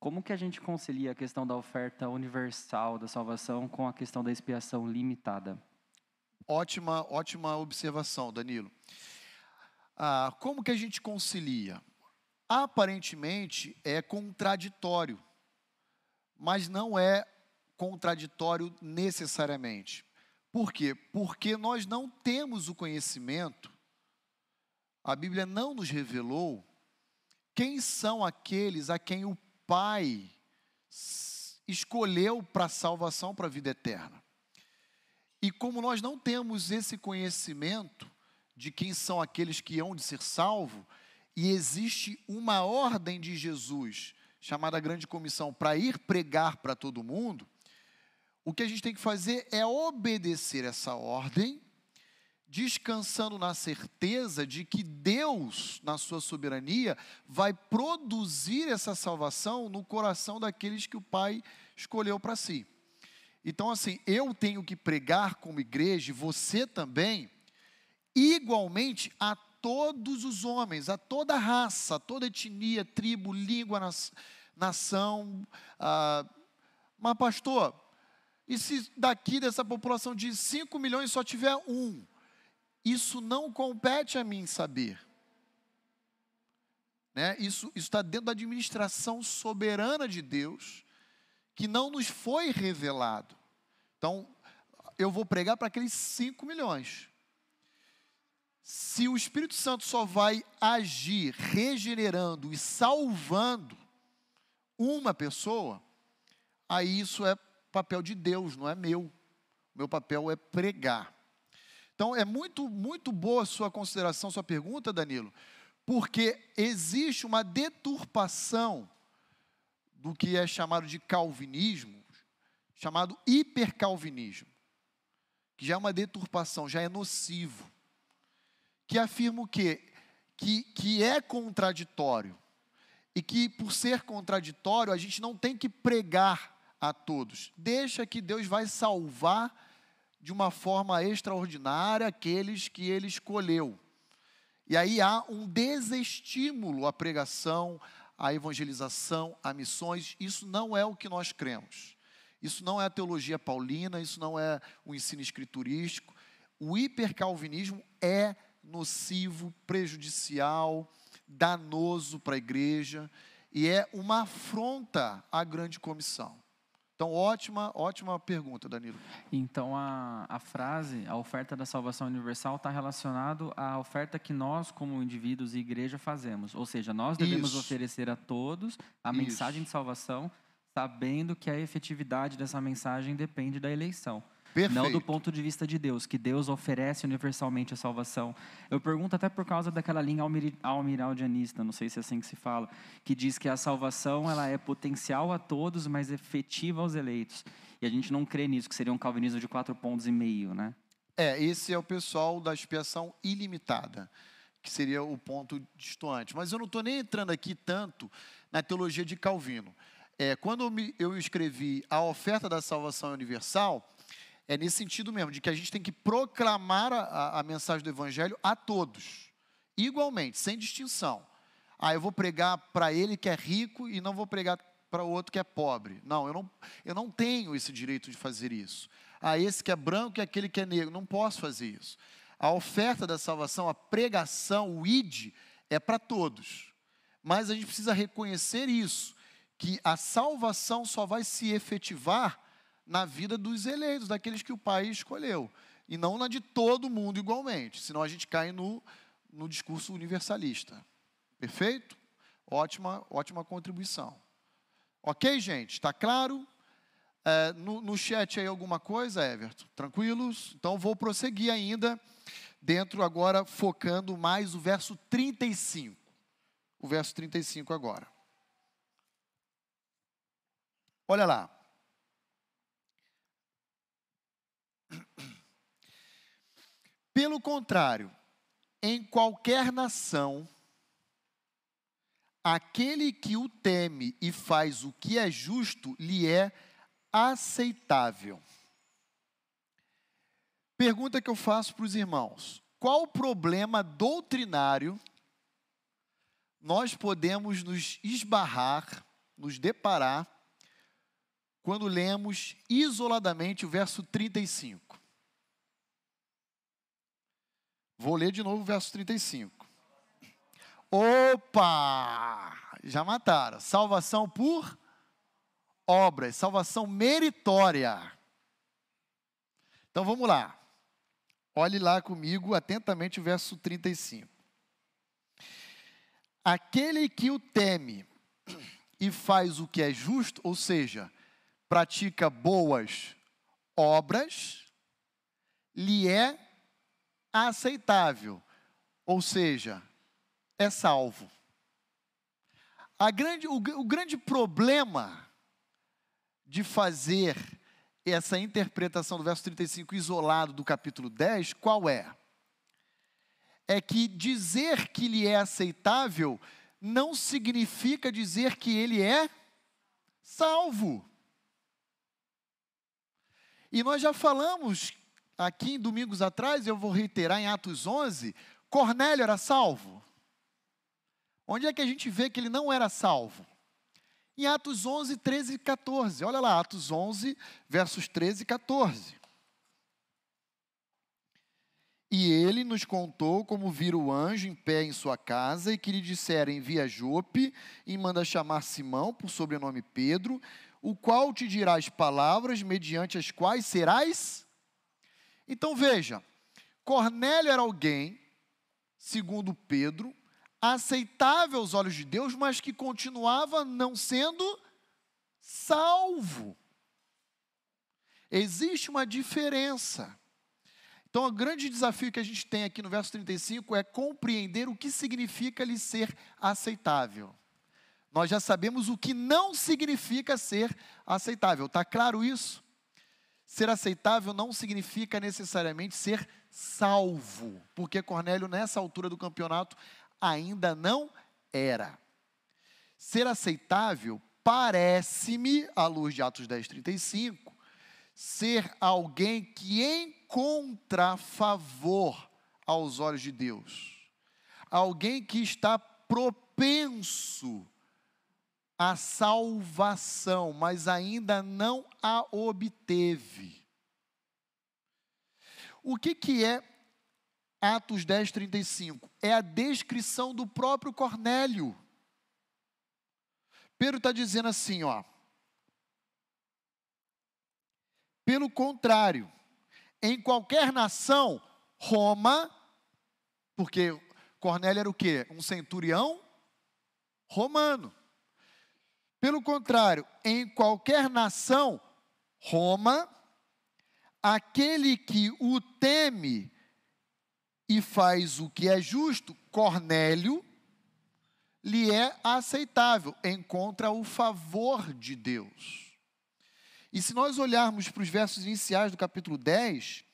Como que a gente concilia a questão da oferta universal da salvação com a questão da expiação limitada? Ótima, ótima observação, Danilo. Ah, como que a gente concilia? Aparentemente é contraditório, mas não é contraditório necessariamente. Por quê? Porque nós não temos o conhecimento, a Bíblia não nos revelou quem são aqueles a quem o Pai escolheu para salvação, para a vida eterna. E como nós não temos esse conhecimento de quem são aqueles que hão de ser salvos, e existe uma ordem de Jesus, chamada Grande Comissão, para ir pregar para todo mundo, o que a gente tem que fazer é obedecer essa ordem, descansando na certeza de que Deus, na sua soberania, vai produzir essa salvação no coração daqueles que o Pai escolheu para si. Então, assim, eu tenho que pregar como igreja, você também, igualmente a todos os homens, a toda raça, a toda etnia, tribo, língua, nação. Ah, mas, pastor, e se daqui dessa população de 5 milhões só tiver um? Isso não compete a mim saber. Né? Isso está dentro da administração soberana de Deus que não nos foi revelado. Então, eu vou pregar para aqueles 5 milhões. Se o Espírito Santo só vai agir regenerando e salvando uma pessoa, aí isso é papel de Deus, não é meu. Meu papel é pregar. Então é muito, muito boa sua consideração, sua pergunta, Danilo, porque existe uma deturpação do que é chamado de calvinismo, chamado hipercalvinismo, que já é uma deturpação, já é nocivo, que afirma o quê? Que, que é contraditório, e que por ser contraditório, a gente não tem que pregar a todos, deixa que Deus vai salvar de uma forma extraordinária aqueles que ele escolheu. E aí há um desestímulo à pregação, à evangelização, a missões. Isso não é o que nós cremos. Isso não é a teologia paulina, isso não é o ensino escriturístico. O hipercalvinismo é nocivo, prejudicial, danoso para a igreja e é uma afronta à grande comissão. Então, ótima, ótima pergunta, Danilo. Então, a, a frase, a oferta da salvação universal, está relacionado à oferta que nós, como indivíduos e igreja, fazemos. Ou seja, nós devemos Isso. oferecer a todos a Isso. mensagem de salvação, sabendo que a efetividade dessa mensagem depende da eleição. Perfeito. Não do ponto de vista de Deus, que Deus oferece universalmente a salvação. Eu pergunto até por causa daquela linha almiri- almiraldianista, não sei se é assim que se fala, que diz que a salvação ela é potencial a todos, mas efetiva aos eleitos. E a gente não crê nisso, que seria um calvinismo de quatro pontos e meio, né? É, esse é o pessoal da expiação ilimitada, que seria o ponto distoante. Mas eu não estou nem entrando aqui tanto na teologia de Calvino. É, quando eu, me- eu escrevi a oferta da salvação universal, é nesse sentido mesmo, de que a gente tem que proclamar a, a- mensagem do Evangelho a todos, igualmente, sem distinção. Ah, eu vou pregar para ele que é rico e não vou pregar para o outro que é pobre. Não eu, não, eu não tenho esse direito de fazer isso. Ah, esse que é branco e aquele que é negro. Não posso fazer isso. A oferta da salvação, a pregação, o id, é para todos. Mas a gente precisa reconhecer isso, que a salvação só vai se efetivar na vida dos eleitos, daqueles que o Pai escolheu, e não na de todo mundo igualmente, senão a gente cai no, no discurso universalista. Perfeito? Ótima, ótima contribuição. Ok, gente? Está claro? É, no, no chat aí alguma coisa, Everton? Tranquilos? Então vou prosseguir ainda, dentro agora, focando mais o verso 35. O verso 35 agora. Olha lá. Pelo contrário, em qualquer nação, aquele que o teme e faz o que é justo lhe é aceitável. Pergunta que eu faço para os irmãos: qual problema doutrinário nós podemos nos esbarrar, nos deparar, quando lemos isoladamente o verso 35? Vou ler de novo o verso 35. Opa! Já mataram. Salvação por obras, salvação meritória. Então vamos lá. Olhe lá comigo atentamente o verso 35. Aquele que o teme e faz o que é justo, ou seja, pratica boas obras, lhe é aceitável, ou seja, é salvo. Grande, o, o grande problema de fazer essa interpretação do verso 35 isolado do capítulo 10, qual é? É que dizer que lhe é aceitável não significa dizer que ele é salvo. E nós já falamos aqui em domingos atrás, eu vou reiterar em Atos 11, Cornélio era salvo. Onde é que a gente vê que ele não era salvo? Em Atos 11, 13 e 14. Olha lá, Atos 11, versos 13 e 14. E ele nos contou como vira o anjo em pé em sua casa e que lhe disseram: envia Jope e manda chamar Simão, por sobrenome Pedro, o qual te dirá as palavras mediante as quais serás. Então veja, Cornélio era alguém, segundo Pedro, aceitável aos olhos de Deus, mas que continuava não sendo salvo. Existe uma diferença. Então, o grande desafio que a gente tem aqui no verso 35 é compreender o que significa lhe ser aceitável. nós já sabemos o que não significa ser aceitável. Está claro isso? Ser aceitável não significa necessariamente ser salvo, porque Cornélio, nessa altura do campeonato, ainda não era. Ser aceitável parece-me, à luz de Atos 10, 35, ser alguém que encontra favor aos olhos de Deus. Alguém que está propenso à salvação, mas ainda não a obteve. O que, que é Atos 10, 35? É a descrição do próprio Cornélio. Pedro está dizendo assim, ó. Pelo contrário, em qualquer nação, Roma, porque Cornélio era o quê? Um centurião romano. Pelo contrário, em qualquer nação, Roma, aquele que o teme e faz o que é justo, Cornélio, lhe é aceitável, encontra o favor de Deus. E se nós olharmos para os versos iniciais do capítulo 10,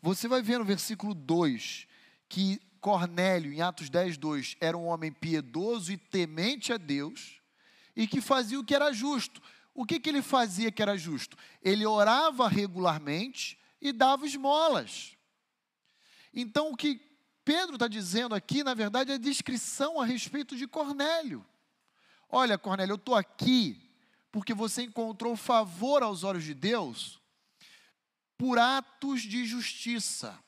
você vai ver no versículo 2 que Cornélio, em Atos 10, 2, era um homem piedoso e temente a Deus e que fazia o que era justo. O que, que ele fazia que era justo? Ele orava regularmente e dava esmolas. Então, o que Pedro está dizendo aqui, na verdade, é descrição a respeito de Cornélio. Olha, Cornélio, eu estou aqui porque você encontrou favor aos olhos de Deus por atos de justiça.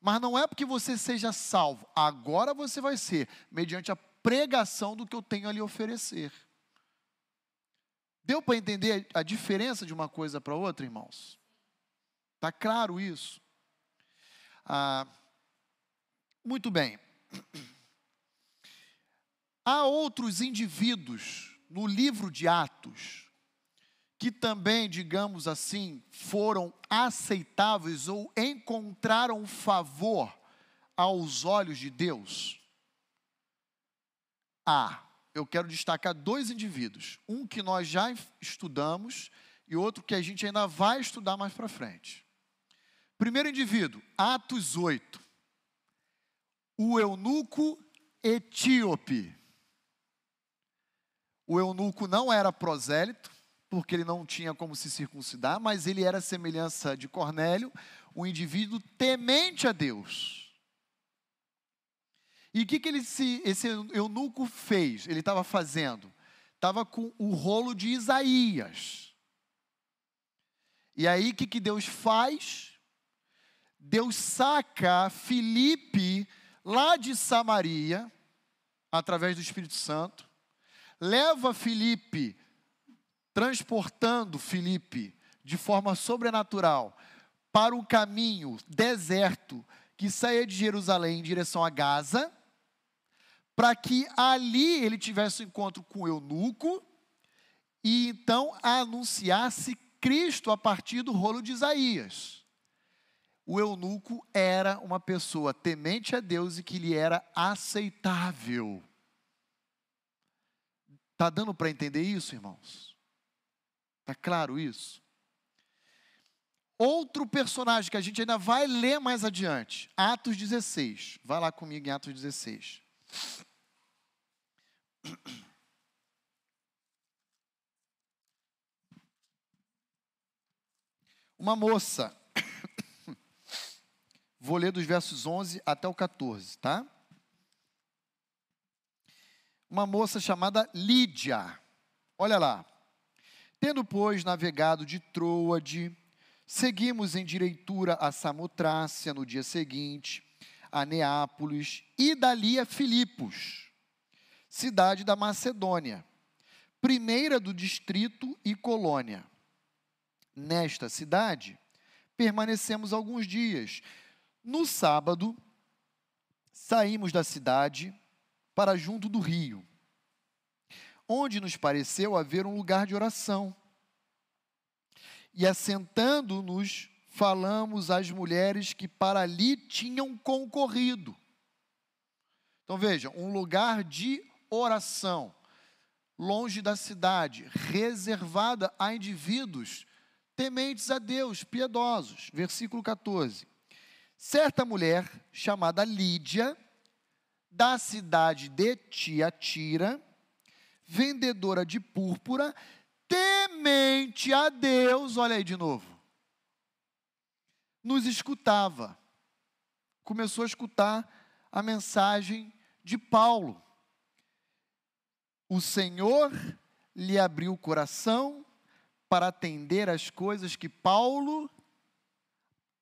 Mas não é porque você seja salvo, agora você vai ser, mediante a pregação do que eu tenho a lhe oferecer. Deu para entender a diferença de uma coisa para outra, irmãos? Está claro isso? Ah, muito bem. Há outros indivíduos no livro de Atos que também, digamos assim, foram aceitáveis ou encontraram favor aos olhos de Deus? Há. Eu quero destacar dois indivíduos. Um que nós já estudamos e outro que a gente ainda vai estudar mais para frente. Primeiro indivíduo, Atos 8 o eunuco etíope. O eunuco não era prosélito, porque ele não tinha como se circuncidar, mas ele era semelhança de Cornélio, um indivíduo temente a Deus. E o que, que ele se, esse eunuco fez? Ele estava fazendo? Estava com o rolo de Isaías. E aí o que, que Deus faz? Deus saca Filipe lá de Samaria, através do Espírito Santo, leva Filipe, transportando Filipe de forma sobrenatural para um caminho deserto que saía de Jerusalém em direção a Gaza, para que ali ele tivesse um encontro com o eunuco e então anunciasse Cristo a partir do rolo de Isaías o eunuco era uma pessoa temente a Deus e que lhe era aceitável. Está dando para entender isso, irmãos? Está claro isso? Outro personagem que a gente ainda vai ler mais adiante, Atos 16. Vai lá comigo em Atos 16. Uma moça Vou ler dos versos 11 até o 14, tá? Uma moça chamada Lídia. Olha lá. Tendo, pois, navegado de Troade, seguimos em direitura a Samotrácia no dia seguinte, a Neápolis e dali a Filipos, cidade da Macedônia, primeira do distrito e colônia. Nesta cidade, permanecemos alguns dias no sábado, saímos da cidade para junto do rio, onde nos pareceu haver um lugar de oração. E assentando-nos, falamos às mulheres que para ali tinham concorrido. Então veja, um lugar de oração. longe da cidade, reservada a indivíduos tementes a Deus, piedosos. Versículo 14. Certa mulher chamada Lídia, da cidade de Tiatira, vendedora de púrpura, temente a Deus, olha aí de novo, nos escutava. Começou a escutar a mensagem de Paulo. O Senhor lhe abriu o coração para atender as coisas que Paulo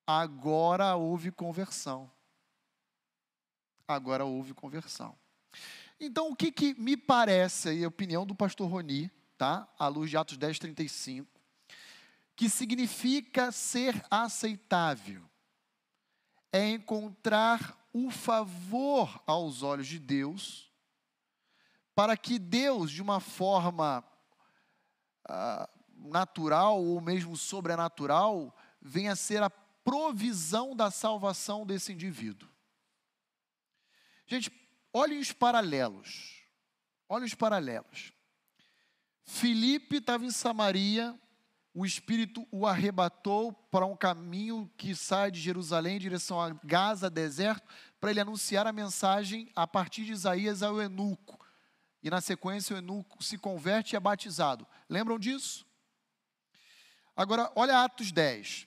agora houve conversão. Agora houve conversão. Então, o que, que me parece aí, a opinião do pastor Roni, tá? À luz de Atos 10, 35, que significa ser aceitável, é encontrar o favor aos olhos de Deus, para que Deus, de uma forma ah, natural ou mesmo sobrenatural, venha a ser a provisão da salvação desse indivíduo. Gente, olhem os paralelos. Olhem os paralelos. Filipe estava em Samaria, o Espírito o arrebatou para um caminho que sai de Jerusalém em direção a Gaza, deserto, para ele anunciar a mensagem a partir de Isaías ao eunuco. E na sequência o eunuco se converte e é batizado. Lembram disso? Agora, olha Atos 10.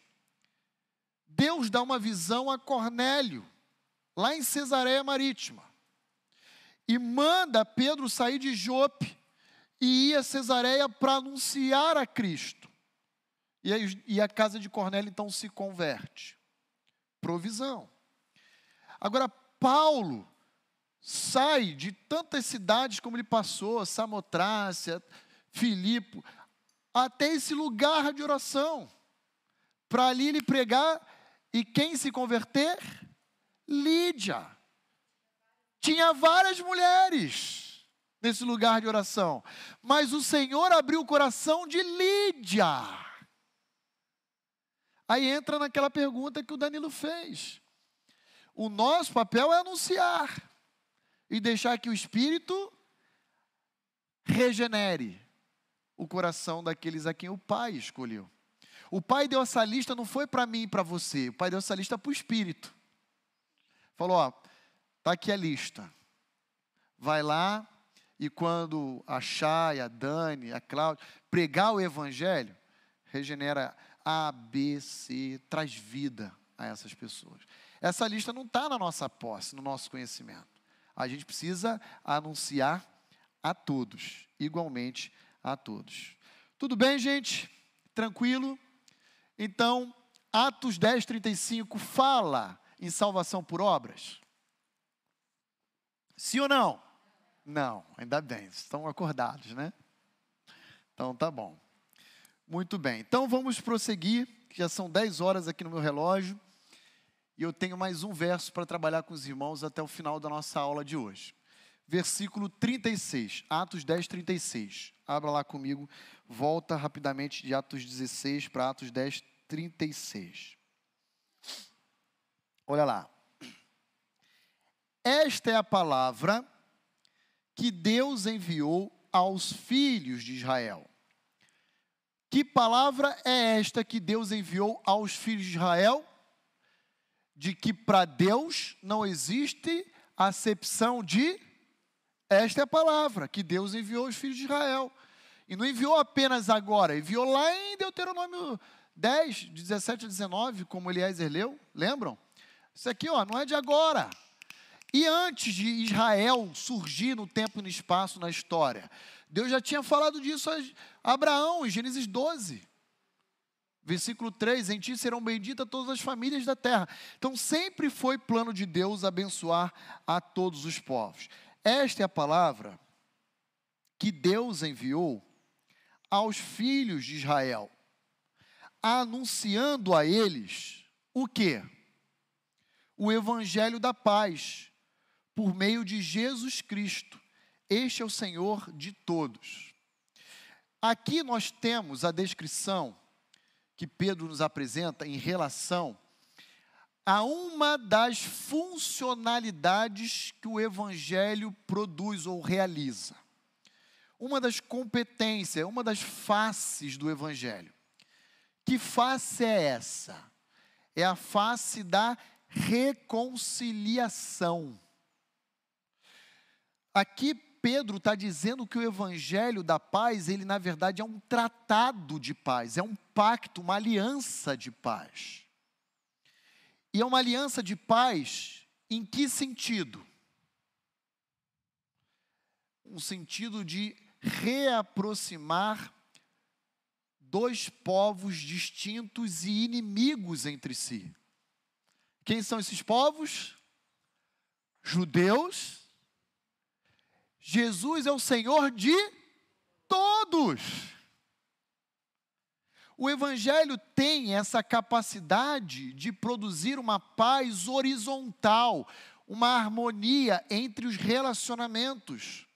Deus dá uma visão a Cornélio, lá em Cesareia Marítima, e manda Pedro sair de Jope e ir a Cesareia para anunciar a Cristo. E a, e a casa de Cornélio então se converte. Provisão. Agora, Paulo sai de tantas cidades como ele passou, Samotrácia, Filipe, até esse lugar de oração, para ali ele pregar, e quem se converter? Lídia. Tinha várias mulheres nesse lugar de oração, mas o Senhor abriu o coração de Lídia. Aí entra naquela pergunta que o Danilo fez. O nosso papel é anunciar e deixar que o Espírito regenere o coração daqueles a quem o Pai escolheu. O Pai deu essa lista não foi para mim e para você, o Pai deu essa lista para o Espírito. Falou: ó, tá aqui a lista. Vai lá e quando a Chay, a Dani, a Cláudia pregar o Evangelho, regenera A, B, C, traz vida a essas pessoas. Essa lista não está na nossa posse, no nosso conhecimento. A gente precisa anunciar a todos, igualmente a todos. Tudo bem, gente? Tranquilo? Então, Atos 10, 35 fala em salvação por obras? Sim ou não? Não, ainda bem, estão acordados, né? Então tá bom. Muito bem, então vamos prosseguir, já são 10 horas aqui no meu relógio, e eu tenho mais um verso para trabalhar com os irmãos até o final da nossa aula de hoje versículo 36, Atos 10, 36. Abra lá comigo, volta rapidamente de Atos 16 para Atos 10, 36. Olha lá. Esta é a palavra que Deus enviou aos filhos de Israel. Que palavra é esta que Deus enviou aos filhos de Israel? De que para Deus não existe acepção de esta é a palavra que Deus enviou aos filhos de Israel. E não enviou apenas agora, enviou lá em Deuteronômio 10, 17 a 19, como Eliezer leu, lembram? Isso aqui ó, não é de agora. E antes de Israel surgir no tempo e no espaço na história, Deus já tinha falado disso a Abraão, em Gênesis 12. Versículo 3: Em ti serão benditas todas as famílias da terra. Então, sempre foi plano de Deus abençoar a todos os povos. Esta é a palavra que Deus enviou aos filhos de Israel, anunciando a eles o que? O evangelho da paz, por meio de Jesus Cristo. Este é o Senhor de todos. Aqui nós temos a descrição que Pedro nos apresenta em relação a uma das funcionalidades que o Evangelho produz ou realiza. uma das competências, uma das faces do Evangelho. Que face é essa? É a face da reconciliação. Aqui Pedro está dizendo que o evangelho da paz, ele na verdade é um tratado de paz, é um pacto, uma aliança de paz. E é uma aliança de paz em que sentido? Um sentido de reaproximar dois povos distintos e inimigos entre si. Quem são esses povos? Judeus. Jesus é o Senhor de todos. O Evangelho tem essa capacidade de produzir uma paz horizontal, uma harmonia entre os relacionamentos,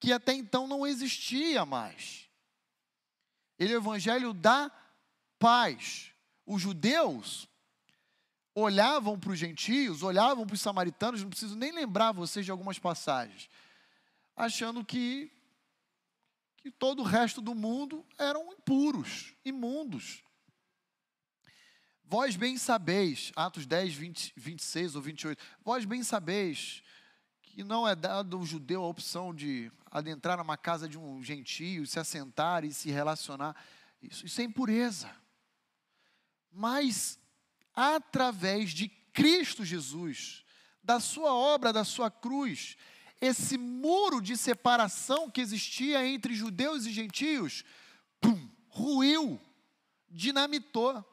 que até então não existia mais. Ele é o evangelho da paz. Os judeus olhavam para os gentios, olhavam para os samaritanos, não preciso nem lembrar vocês de algumas passagens, achando que, que todo o resto do mundo eram impuros, imundos. Vós bem sabeis, Atos 10, 20, 26 ou 28, vós bem sabeis que não é dado ao judeu a opção de adentrar numa casa de um gentio, se assentar e se relacionar. Isso, isso é impureza. Mas, através de Cristo Jesus, da sua obra, da sua cruz, esse muro de separação que existia entre judeus e gentios, pum, ruiu, dinamitou.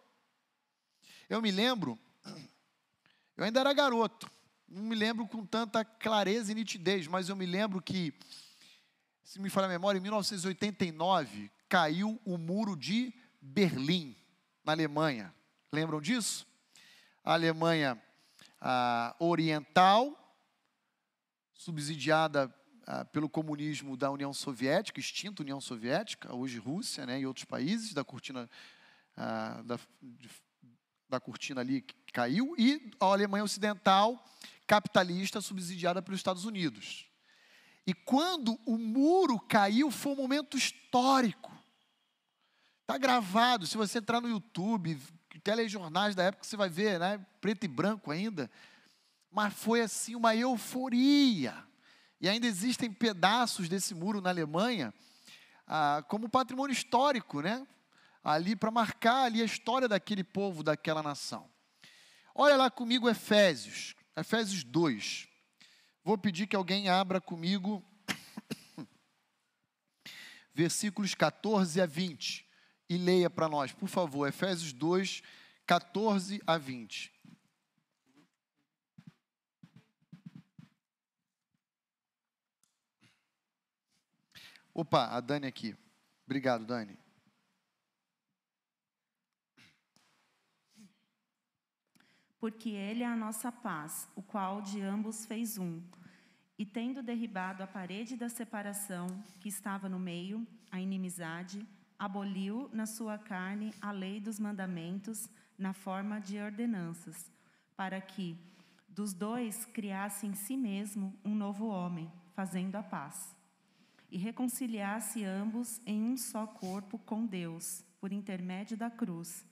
Eu me lembro, eu ainda era garoto, não me lembro com tanta clareza e nitidez, mas eu me lembro que se me falha a memória, em 1989 caiu o muro de Berlim, na Alemanha. Lembram disso? A Alemanha ah, Oriental, subsidiada ah, pelo comunismo da União Soviética, extinta União Soviética, hoje Rússia né, e outros países da cortina, ah, da, de, da cortina ali que caiu, e a Alemanha Ocidental, capitalista, subsidiada pelos Estados Unidos. E quando o muro caiu, foi um momento histórico. Está gravado. Se você entrar no YouTube, telejornais da época, você vai ver, né? Preto e branco ainda. Mas foi assim uma euforia. E ainda existem pedaços desse muro na Alemanha, ah, como patrimônio histórico, né? Ali para marcar ali a história daquele povo, daquela nação. Olha lá comigo Efésios, Efésios 2. Vou pedir que alguém abra comigo versículos 14 a 20 e leia para nós, por favor, Efésios 2, 14 a 20. Opa, a Dani aqui. Obrigado, Dani. porque ele é a nossa paz, o qual de ambos fez um. E tendo derribado a parede da separação que estava no meio, a inimizade, aboliu na sua carne a lei dos mandamentos na forma de ordenanças, para que dos dois criasse em si mesmo um novo homem, fazendo a paz, e reconciliasse ambos em um só corpo com Deus, por intermédio da cruz,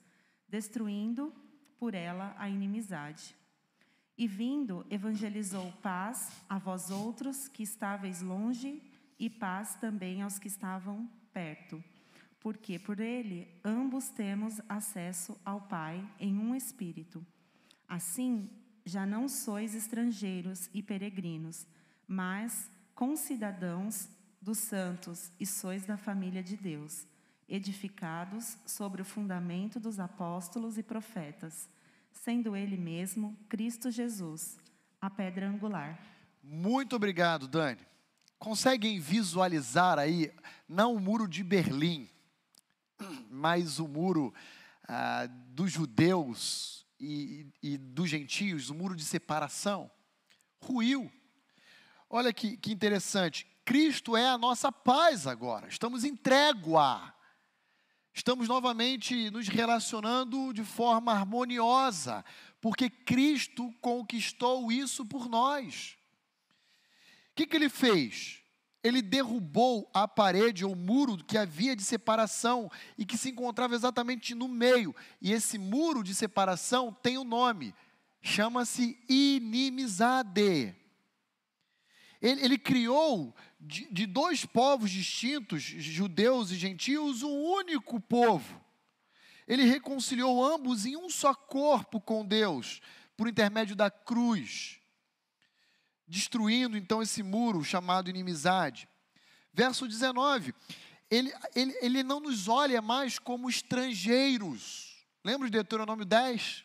destruindo por ela a inimizade. E vindo, evangelizou paz a vós outros que estáveis longe, e paz também aos que estavam perto. Porque por ele ambos temos acesso ao Pai em um espírito. Assim, já não sois estrangeiros e peregrinos, mas concidadãos dos santos e sois da família de Deus edificados sobre o fundamento dos apóstolos e profetas, sendo Ele mesmo, Cristo Jesus, a pedra angular. Muito obrigado, Dani. Conseguem visualizar aí, não o muro de Berlim, mas o muro ah, dos judeus e, e, dos gentios, o muro de separação? Ruiu. Olha que, que interessante. Cristo é a nossa paz agora. Estamos em trégua estamos novamente nos relacionando de forma harmoniosa, porque Cristo conquistou isso por nós. O que, que ele fez? ele derrubou a parede ou muro que havia de separação e que se encontrava exatamente no meio. E esse muro de separação tem um nome, chama-se inimizade. Ele, ele criou de, de dois povos distintos, judeus e gentios, um único povo. Ele reconciliou ambos em um só corpo com Deus, por intermédio da cruz, destruindo então esse muro chamado inimizade. Verso 19: ele, ele, ele não nos olha mais como estrangeiros. Lembra de Deuteronômio 10?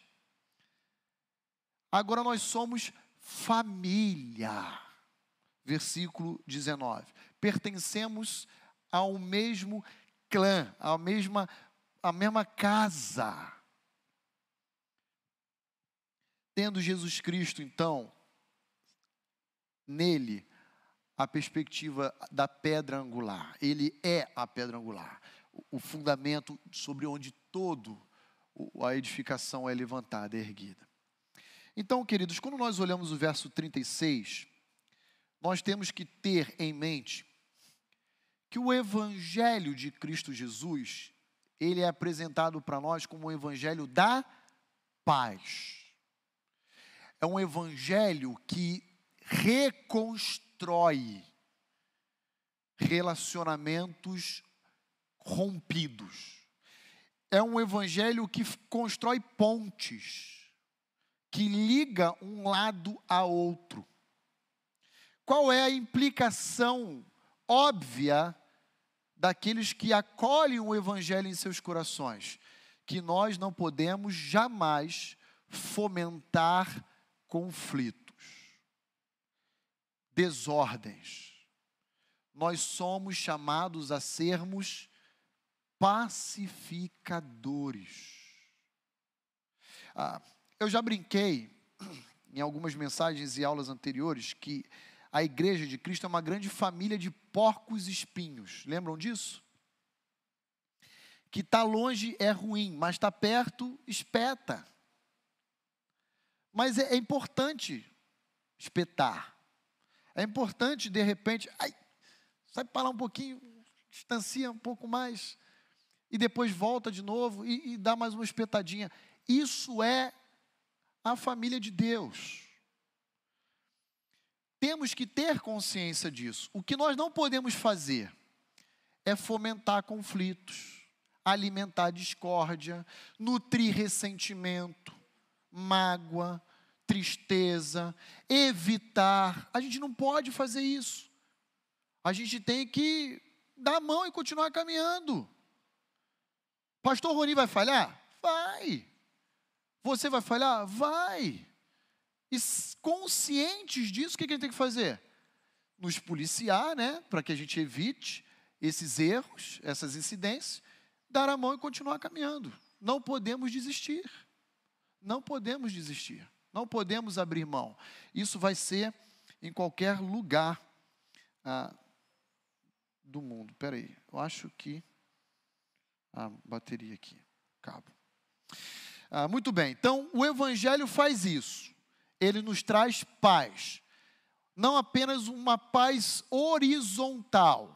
Agora nós somos família. Versículo 19. Pertencemos ao mesmo clã, à mesma, à mesma casa. Tendo Jesus Cristo, então, nele, a perspectiva da pedra angular. Ele é a pedra angular, o fundamento sobre onde todo a edificação é levantada, é erguida. Então, queridos, quando nós olhamos o verso 36, nós temos que ter em mente que o evangelho de Cristo Jesus, ele é apresentado para nós como um evangelho da paz. É um evangelho que reconstrói relacionamentos rompidos. É um evangelho que constrói pontes que liga um lado a outro. Qual é a implicação óbvia daqueles que acolhem o Evangelho em seus corações? Que nós não podemos jamais fomentar conflitos, desordens. Nós somos chamados a sermos pacificadores. Ah, eu já brinquei em algumas mensagens e aulas anteriores que a igreja de Cristo é uma grande família de porcos espinhos. Lembram disso? Que está longe é ruim, mas está perto, espeta. Mas é, é, importante espetar. É importante, de repente, ai, sai para lá um pouquinho, distancia um pouco mais, e depois volta de novo e, e dá mais uma espetadinha. Isso é a família de Deus. Temos que ter consciência disso. O que nós não podemos fazer é fomentar conflitos, alimentar discórdia, nutrir ressentimento, mágoa, tristeza, evitar. A gente não pode fazer isso. A gente tem que dar a mão e continuar caminhando. Pastor Roni vai falhar? Vai. Você vai falhar? Vai. E conscientes disso, o que a gente tem que fazer? Nos policiar, né? Para que a gente evite esses erros, essas incidências, dar a mão e continuar caminhando. Não podemos desistir. Não podemos desistir. Não podemos abrir mão. Isso vai ser em qualquer lugar ah, do mundo. Espera aí, eu acho que a bateria aqui, cabo. Ah, muito bem, então o Evangelho faz isso. Ele nos traz paz. Não apenas uma paz horizontal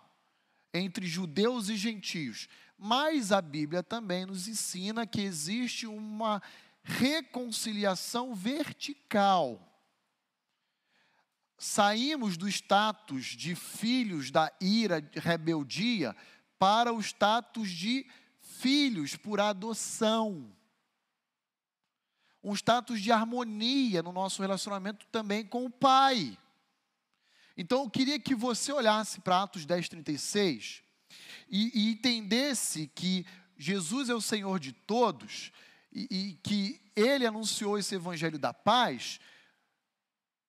entre judeus e gentios, mas a Bíblia também nos ensina que existe uma reconciliação vertical. Saímos do status de filhos da ira, rebeldia, para o status de filhos por adoção um status de harmonia no nosso relacionamento também com o Pai. Então eu queria que você olhasse para Atos 10, 36 e, e entendesse que Jesus é o Senhor de todos e, e que Ele anunciou esse Evangelho da paz,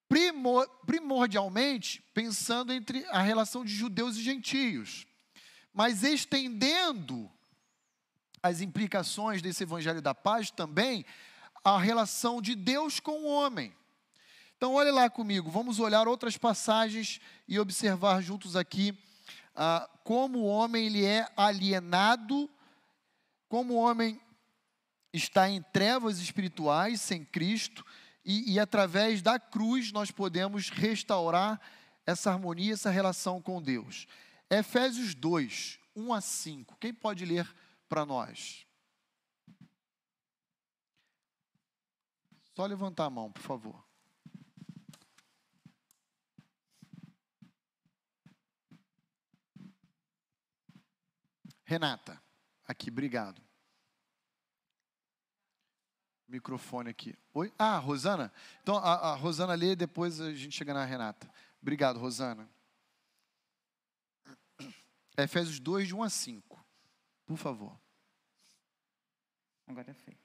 primor, primordialmente pensando entre a relação de judeus e gentios, mas estendendo as implicações desse Evangelho da paz também a relação de Deus com o homem. Então, olhe lá comigo, vamos olhar outras passagens e observar juntos aqui ah, como o homem ele é alienado, como o homem está em trevas espirituais sem Cristo, e, e através da cruz nós podemos restaurar essa harmonia, essa relação com Deus. Efésios 2, 1 a 5. Quem pode ler para nós? Só levantar a mão, por favor. Renata, aqui, obrigado. Microfone aqui. Oi? Ah, Rosana? Então, a, a Rosana lê, depois a gente chega na Renata. Obrigado, Rosana. Efésios 2, de 1 a 5. Por favor. Agora foi.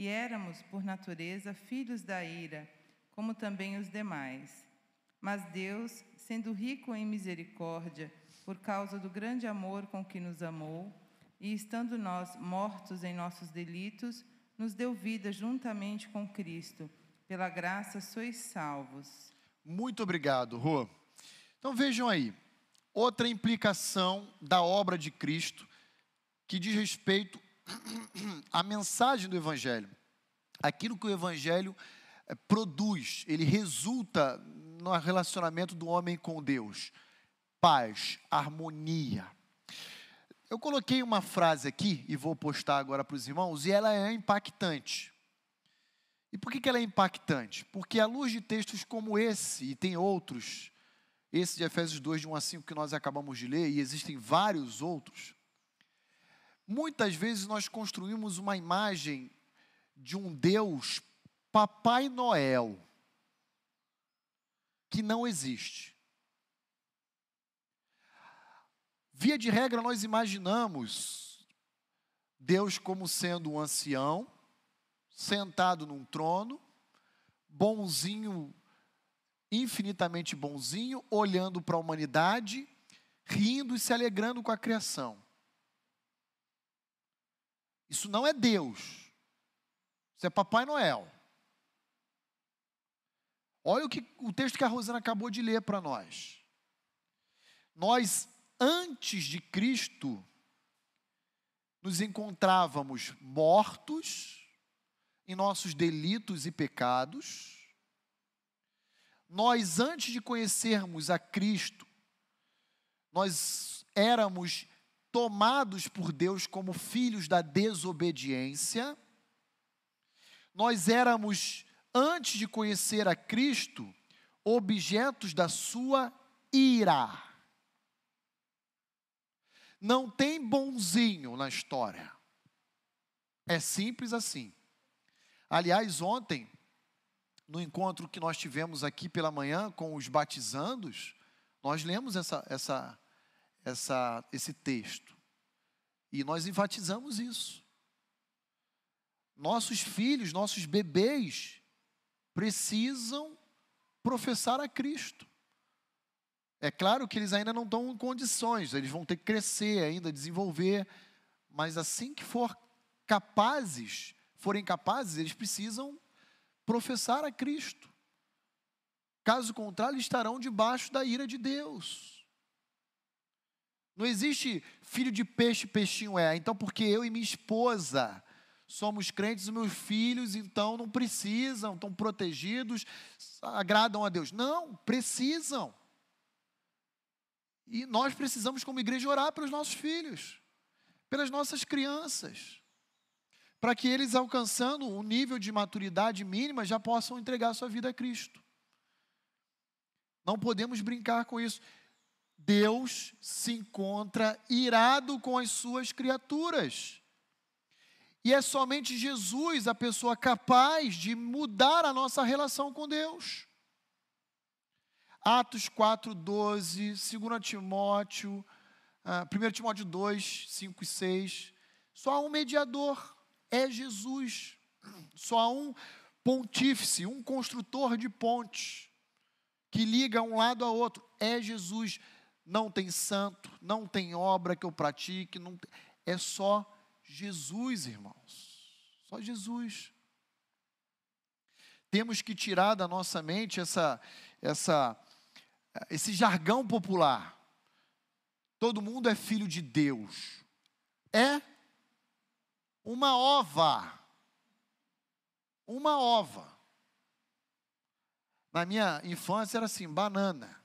e éramos, por natureza, filhos da ira, como também os demais. Mas Deus, sendo rico em misericórdia, por causa do grande amor com que nos amou, e estando nós mortos em nossos delitos, nos deu vida juntamente com Cristo. Pela graça sois salvos. Muito obrigado, Rô. Então vejam aí, outra implicação da obra de Cristo que diz respeito à mensagem do Evangelho. Aquilo que o Evangelho eh, produz, ele resulta no relacionamento do homem com Deus. Paz, harmonia. Eu coloquei uma frase aqui e vou postar agora para os irmãos, e ela é impactante. E por que, que ela é impactante? Porque à luz de textos como esse, e tem outros, esse de Efésios 2, de 1 a 5, que nós acabamos de ler, e existem vários outros, muitas vezes nós construímos uma imagem de um Deus Papai Noel, que não existe. Via de regra, nós imaginamos Deus como sendo um ancião, sentado num trono, bonzinho, infinitamente bonzinho, olhando para a humanidade, rindo e se alegrando com a criação. Isso não é Deus. Isso é Papai Noel. Olha o, que, o texto que a Rosana acabou de ler para nós. Nós antes de Cristo, nos encontrávamos mortos em nossos delitos e pecados. Nós, antes de conhecermos a Cristo, nós éramos tomados por Deus como filhos da desobediência. Nós éramos, antes de conhecer a Cristo, objetos da sua ira. Não tem bonzinho na história. É simples assim. Aliás, ontem, no encontro que nós tivemos aqui pela manhã com os batizandos, nós lemos essa, essa, essa, esse texto. E nós enfatizamos isso. Nossos filhos, nossos bebês, precisam professar a Cristo. É claro que eles ainda não estão em condições, eles vão ter que crescer ainda, desenvolver, mas assim que for capazes, forem capazes, eles precisam professar a Cristo. Caso contrário, estarão debaixo da ira de Deus. Não existe filho de peixe, peixinho é. Então, porque eu e minha esposa somos crentes, os meus filhos, então não precisam, estão protegidos, agradam a Deus. Não, precisam. E nós precisamos, como igreja, orar pelos nossos filhos, pelas nossas crianças, para que eles, alcançando um nível de maturidade mínima, já possam entregar sua vida a Cristo. Não podemos brincar com isso. Deus se encontra irado com as suas criaturas. E é somente Jesus a pessoa capaz de mudar a nossa relação com Deus. Atos 4, 12, 2 Timóteo, uh, ah, 1 Timóteo 2, 5 e 6. Só há um mediador, é Jesus. Só há um pontífice, um construtor de pontes, que liga um lado ao outro. É Jesus. Não tem santo, não tem obra que eu pratique, não tem- é só Jesus, irmãos. Só Jesus. Temos que tirar da nossa mente essa, essa, esse jargão popular. Todo mundo é filho de Deus. É uma ova. Uma ova. Na minha infância era assim, banana.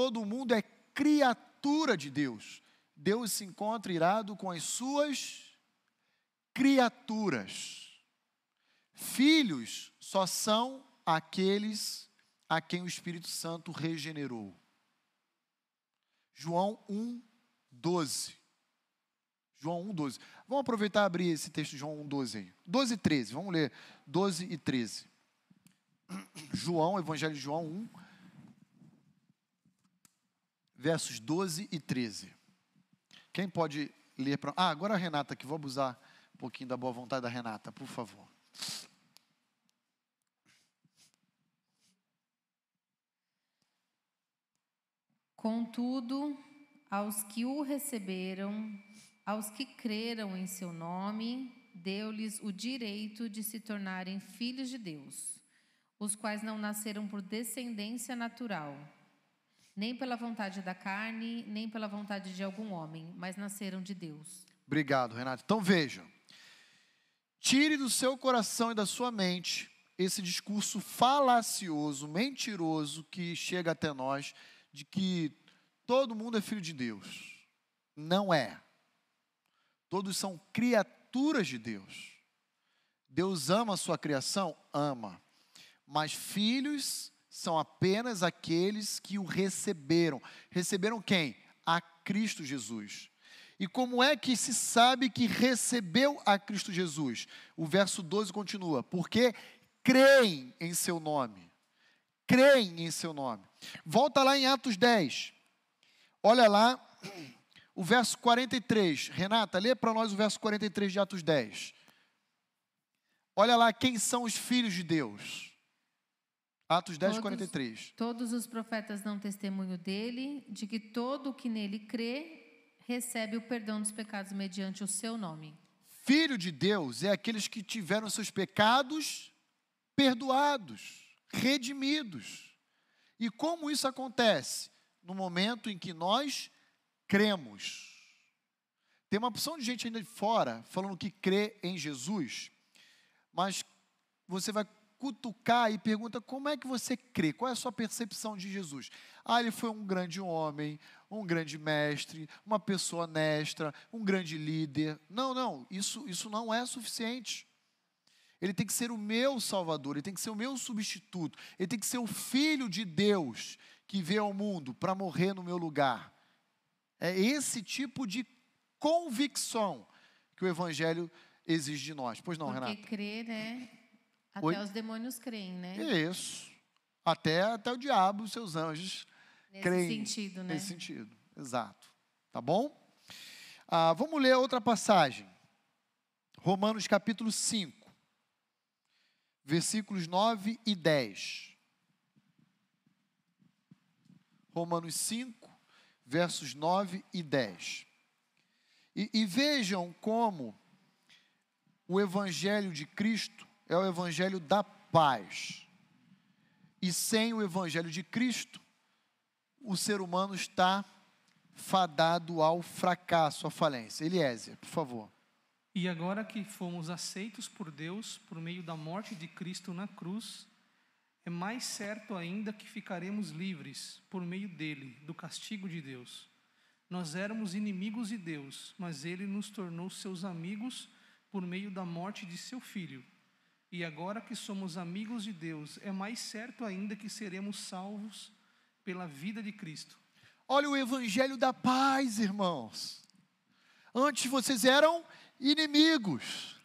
Todo mundo é criatura de Deus. Deus se encontra irado com as suas criaturas. Filhos só são aqueles a quem o Espírito Santo regenerou. João 1, 12. João 1, 12. Vamos aproveitar e abrir esse texto de João 1, 12 aí. 12 e 13. Vamos ler 12 e 13. João, Evangelho de João 1, versos 12 e 13. Quem pode ler para. Ah, agora a Renata aqui, vou abusar um pouquinho da boa vontade da Renata, por favor. Contudo, aos que o receberam, aos que creram em seu nome, deu-lhes o direito de se tornarem filhos de Deus, os quais não nasceram por descendência natural, nem pela vontade da carne, nem pela vontade de algum homem, mas nasceram de Deus. Obrigado, Renato. Então vejam. Tire do seu coração e da sua mente esse discurso falacioso, mentiroso que chega até nós de que todo mundo é filho de Deus. Não é. Todos são criaturas de Deus. Deus ama a sua criação? Ama. Mas filhos são apenas aqueles que o receberam. Receberam quem? A Cristo Jesus. E como é que se sabe que recebeu a Cristo Jesus? O verso 12 continua: porque creem em seu nome. Creem em seu nome. Volta lá em Atos 10. Olha lá o verso 43. Renata, lê para nós o verso 43 de Atos 10. Olha lá quem são os filhos de Deus. Atos 10, Todos- 43. Todos os profetas dão testemunho dele, de que todo o que nele crê recebe o perdão dos pecados mediante o seu nome. Filho de Deus é aqueles que tiveram seus pecados perdoados, redimidos. E como isso acontece? No momento em que nós cremos. Tem uma opção de gente ainda de fora falando que crê em Jesus, mas você vai cutucar e pergunta como é que você crê, qual é a sua percepção de Jesus? Ah, ele foi um grande homem, um grande mestre, uma pessoa honesta, um grande líder. Não, não, isso, isso não é suficiente. Ele tem que ser o meu salvador, ele tem que ser o meu substituto, ele tem que ser o filho de Deus que veio ao mundo para morrer no meu lugar. É esse tipo de convicção que o evangelho exige de nós. Pois não, Porque Renata? crer, né? Até Oi? os demônios creem, né? Isso. Até, até o diabo, os seus anjos, Nesse creem. sentido, né? Nesse sentido, exato. Tá bom? Ah, vamos ler outra passagem. Romanos capítulo 5, versículos 9 e 10. Romanos 5, versos 9 e 10. E, e vejam como o Evangelho de Cristo é o Evangelho da paz. E sem o Evangelho de Cristo, o ser humano está fadado ao fracasso, à falência. Eliézer, por favor. E agora que fomos aceitos por Deus por meio da morte de Cristo na cruz, é mais certo ainda que ficaremos livres por meio dele do castigo de Deus. Nós éramos inimigos de Deus, mas ele nos tornou seus amigos por meio da morte de seu filho. E agora que somos amigos de Deus, é mais certo ainda que seremos salvos pela vida de Cristo. Olha o evangelho da paz, irmãos. Antes vocês eram inimigos,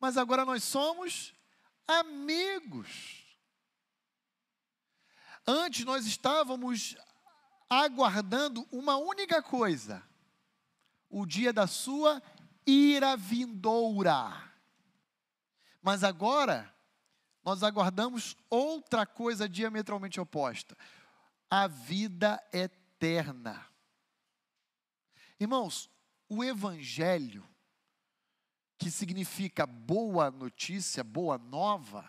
mas agora nós somos amigos. Antes nós estávamos aguardando uma única coisa: o dia da sua ira vindoura. Mas agora nós aguardamos outra coisa diametralmente oposta: a vida eterna. Irmãos, o Evangelho, que significa boa notícia, boa nova,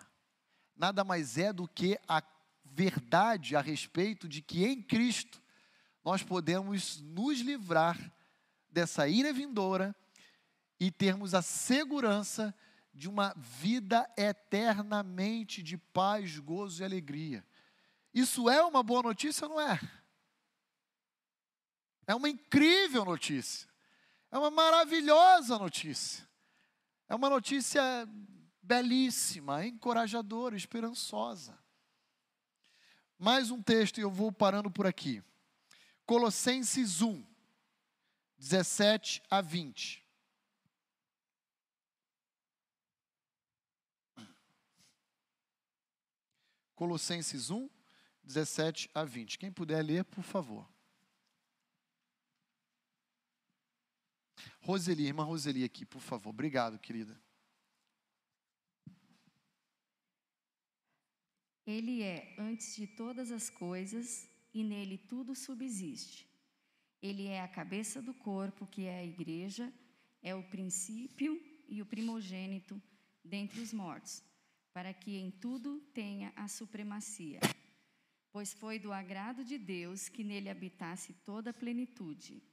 nada mais é do que a verdade a respeito de que em Cristo nós podemos nos livrar dessa ira vindoura e termos a segurança de uma vida eternamente de paz, gozo e alegria. Isso é uma boa notícia ou não é? É uma incrível notícia. É uma maravilhosa notícia. É uma notícia belíssima, encorajadora, esperançosa. Mais um texto e eu vou parando por aqui. Colossenses 1, 17 a 20. Colossenses 1, 17 a 20. Quem puder ler, por favor. Roseli, irmã Roseli aqui, por favor. Obrigado, querida. Ele é antes de todas as coisas e nele tudo subsiste. Ele é a cabeça do corpo, que é a igreja, é o princípio e o primogênito dentre os mortos, para que em tudo tenha a supremacia. Pois foi do agrado de Deus que nele habitasse toda a plenitude,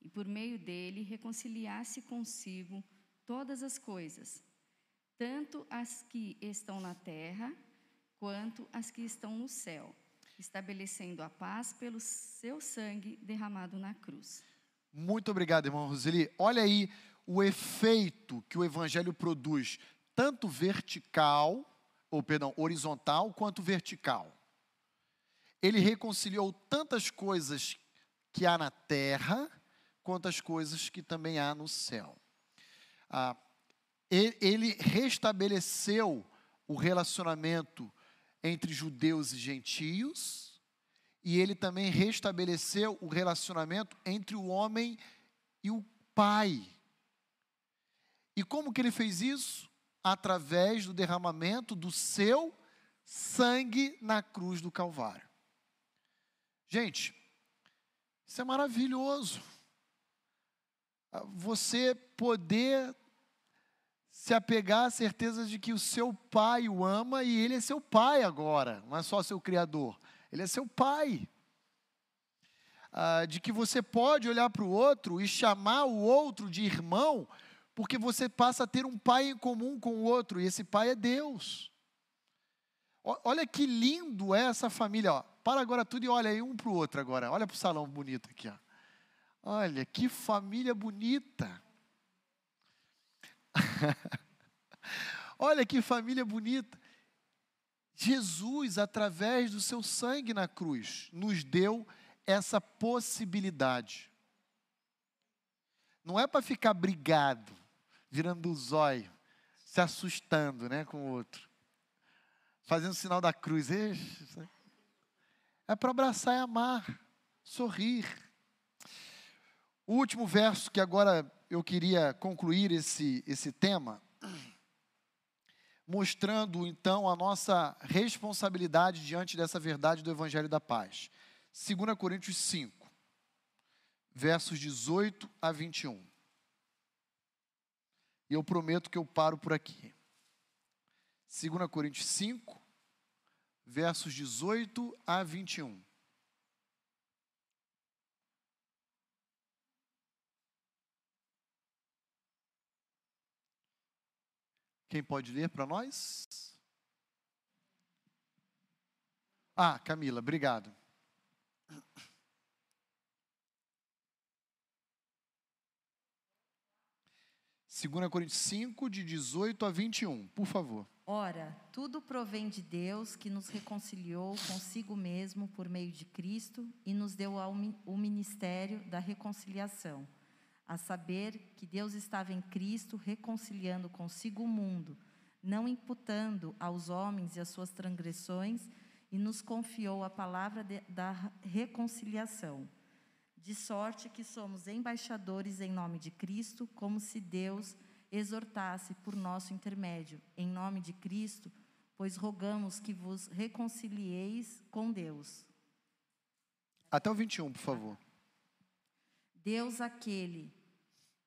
e por meio dele reconciliasse consigo todas as coisas, tanto as que estão na terra, quanto as que estão no céu estabelecendo a paz pelo seu sangue derramado na cruz. Muito obrigado, irmão Roseli. Olha aí o efeito que o evangelho produz, tanto vertical, ou perdão, horizontal, quanto vertical. Ele reconciliou tantas coisas que há na terra, quanto as coisas que também há no céu. Ah, ele restabeleceu o relacionamento entre judeus e gentios, e ele também restabeleceu o relacionamento entre o homem e o pai. E como que ele fez isso? Através do derramamento do seu sangue na cruz do Calvário. Gente, isso é maravilhoso. Você poder se apegar à certeza de que o seu pai o ama e ele é seu pai agora, não é só seu criador, ele é seu pai. Ah, de que você pode olhar para o outro e chamar o outro de irmão, porque você passa a ter um pai em comum com o outro, e esse pai é Deus. Olha que lindo é essa família. Ó. Para agora tudo e olha aí um para o outro agora. Olha para o salão bonito aqui. Ó. Olha que família bonita. Olha que família bonita. Jesus, através do seu sangue na cruz, nos deu essa possibilidade. Não é para ficar brigado, virando o zóio, se assustando né, com o outro, fazendo o sinal da cruz. É para abraçar e amar, sorrir. O último verso que agora eu queria concluir esse, esse tema, mostrando então a nossa responsabilidade diante dessa verdade do Evangelho da Paz. 2 Coríntios 5, versos 18 a 21. Eu prometo que eu paro por aqui. 2 Coríntios 5, versos 18 a 21. Quem pode ler para nós? Ah, Camila, obrigado. Segunda Coríntios 5, de 18 a 21, por favor. Ora, tudo provém de Deus que nos reconciliou consigo mesmo por meio de Cristo e nos deu o ministério da reconciliação a saber que Deus estava em Cristo reconciliando consigo o mundo, não imputando aos homens e as suas transgressões, e nos confiou a palavra de, da reconciliação. De sorte que somos embaixadores em nome de Cristo, como se Deus exortasse por nosso intermédio, em nome de Cristo, pois rogamos que vos reconcilieis com Deus. Até o 21, por favor. Deus aquele,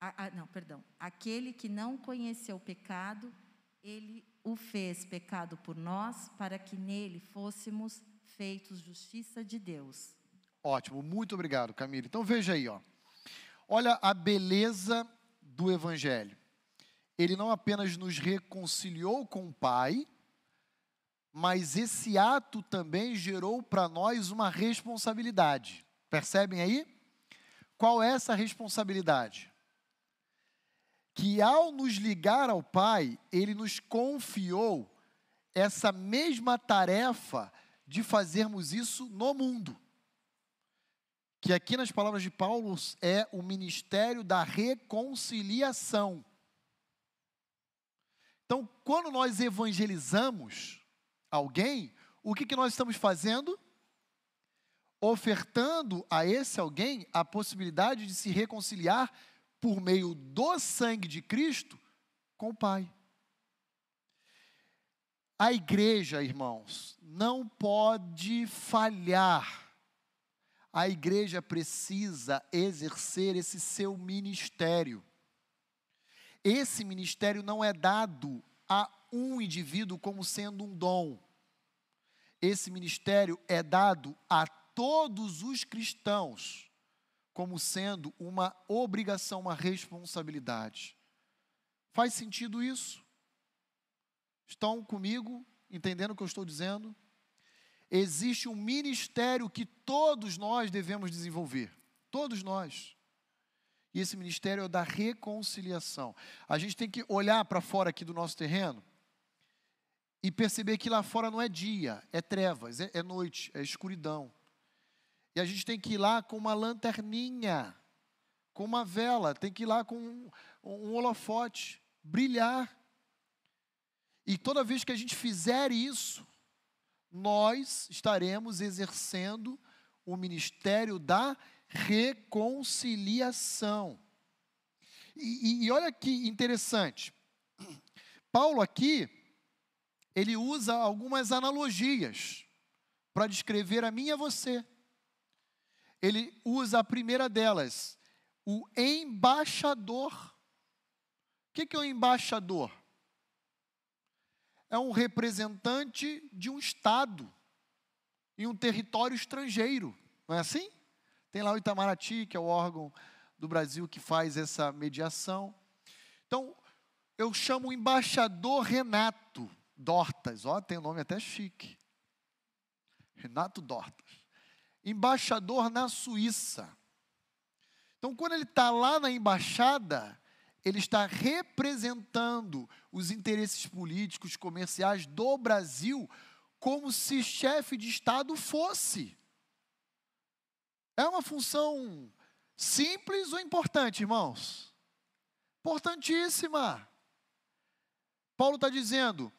a- a- não, perdão, aquele que não conheceu o pecado, ele o fez pecado por nós, para que nele fôssemos feitos justiça de Deus. Ótimo, muito obrigado, Camila. Então veja aí, ó. Olha a beleza do evangelho. Ele não apenas nos reconciliou com o Pai, mas esse ato também gerou para nós uma responsabilidade. Percebem aí? Qual é essa responsabilidade? Que ao nos ligar ao Pai, ele nos confiou essa mesma tarefa de fazermos isso no mundo que aqui nas palavras de Paulo é o ministério da reconciliação. Então, quando nós evangelizamos alguém, o que, que nós estamos fazendo? Ofertando a esse alguém a possibilidade de se reconciliar por meio do sangue de Cristo com o Pai. A igreja, irmãos, não pode falhar a igreja precisa exercer esse seu ministério. Esse ministério não é dado a um indivíduo como sendo um dom. Esse ministério é dado a todos os cristãos como sendo uma obrigação, uma responsabilidade. Faz sentido isso? Estão comigo, entendendo o que eu estou dizendo? Existe um ministério que todos nós devemos desenvolver. Todos nós. E esse ministério é o da reconciliação. A gente tem que olhar para fora aqui do nosso terreno e perceber que lá fora não é dia, é trevas, é, é noite, é escuridão. E a gente tem que ir lá com uma lanterninha, com uma vela, tem que ir lá com um, um holofote, brilhar. E toda vez que a gente fizer isso, nós estaremos exercendo o ministério da reconciliação. E, e, e, olha que interessante, Paulo aqui, ele usa algumas analogias para descrever a mim e a você. Ele usa a primeira delas, o embaixador. O que, que é o embaixador? É um representante de um Estado em um território estrangeiro, não é assim? Tem lá o Itamaraty, que é o órgão do Brasil que faz essa mediação. Então, eu chamo o embaixador Renato Dortas, ó, tem um nome até chique. Renato Dortas. Embaixador na Suíça. Então, quando ele está lá na embaixada, ele está representando os interesses políticos, comerciais do Brasil, como se chefe de Estado fosse. É uma função simples ou importante, irmãos? Importantíssima. Paulo está dizendo: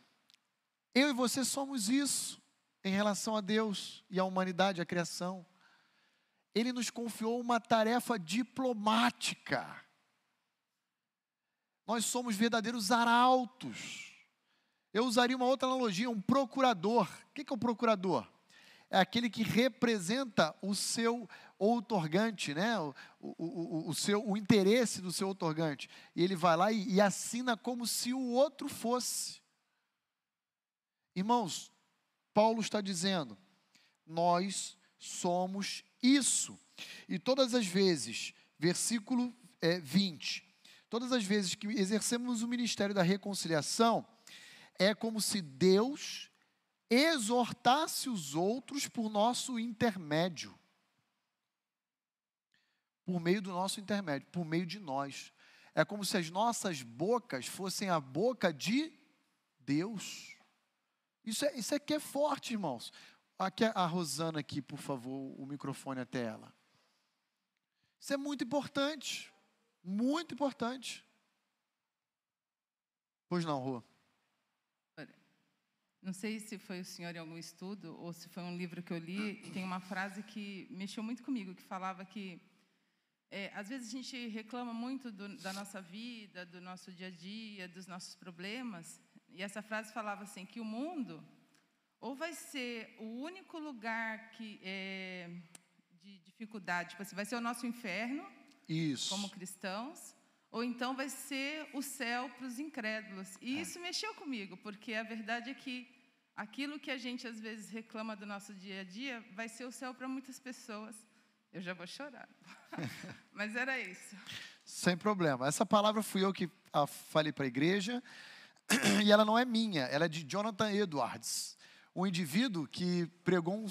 eu e você somos isso em relação a Deus e à humanidade, à criação. Ele nos confiou uma tarefa diplomática nós somos verdadeiros arautos. Eu usaria uma outra analogia, um procurador. O que é um procurador? É aquele que representa o seu outorgante, né? o, o, o, o, seu, o interesse do seu outorgante. E ele vai lá e, e assina como se o outro fosse. Irmãos, Paulo está dizendo, nós somos isso. E todas as vezes, versículo é, 20, Todas as vezes que exercemos o ministério da reconciliação, é como se Deus exortasse os outros por nosso intermédio. Por meio do nosso intermédio, por meio de nós. É como se as nossas bocas fossem a boca de Deus. Isso, é, isso aqui é forte, irmãos. Aqui a Rosana aqui, por favor, o microfone até ela. Isso é muito importante. Muito importante. Pois não, Rua. Não sei se foi o senhor em algum estudo ou se foi um livro que eu li. Tem uma frase que mexeu muito comigo, que falava que é, às vezes a gente reclama muito do, da nossa vida, do nosso dia a dia, dos nossos problemas, E essa frase falava assim que o mundo ou vai ser o único lugar que é, de dificuldade, tipo assim, vai ser o nosso inferno Isso. como cristãos, ou então vai ser o céu para os incrédulos. E É. isso mexeu comigo, porque a verdade é que aquilo que a gente às vezes reclama do nosso dia a dia vai ser o céu para muitas pessoas. Eu já vou chorar. Mas era isso. Sem problema. Essa palavra fui eu que a falei para a igreja. E ela não é minha, ela é de Jonathan Edwards, um indivíduo que pregou um,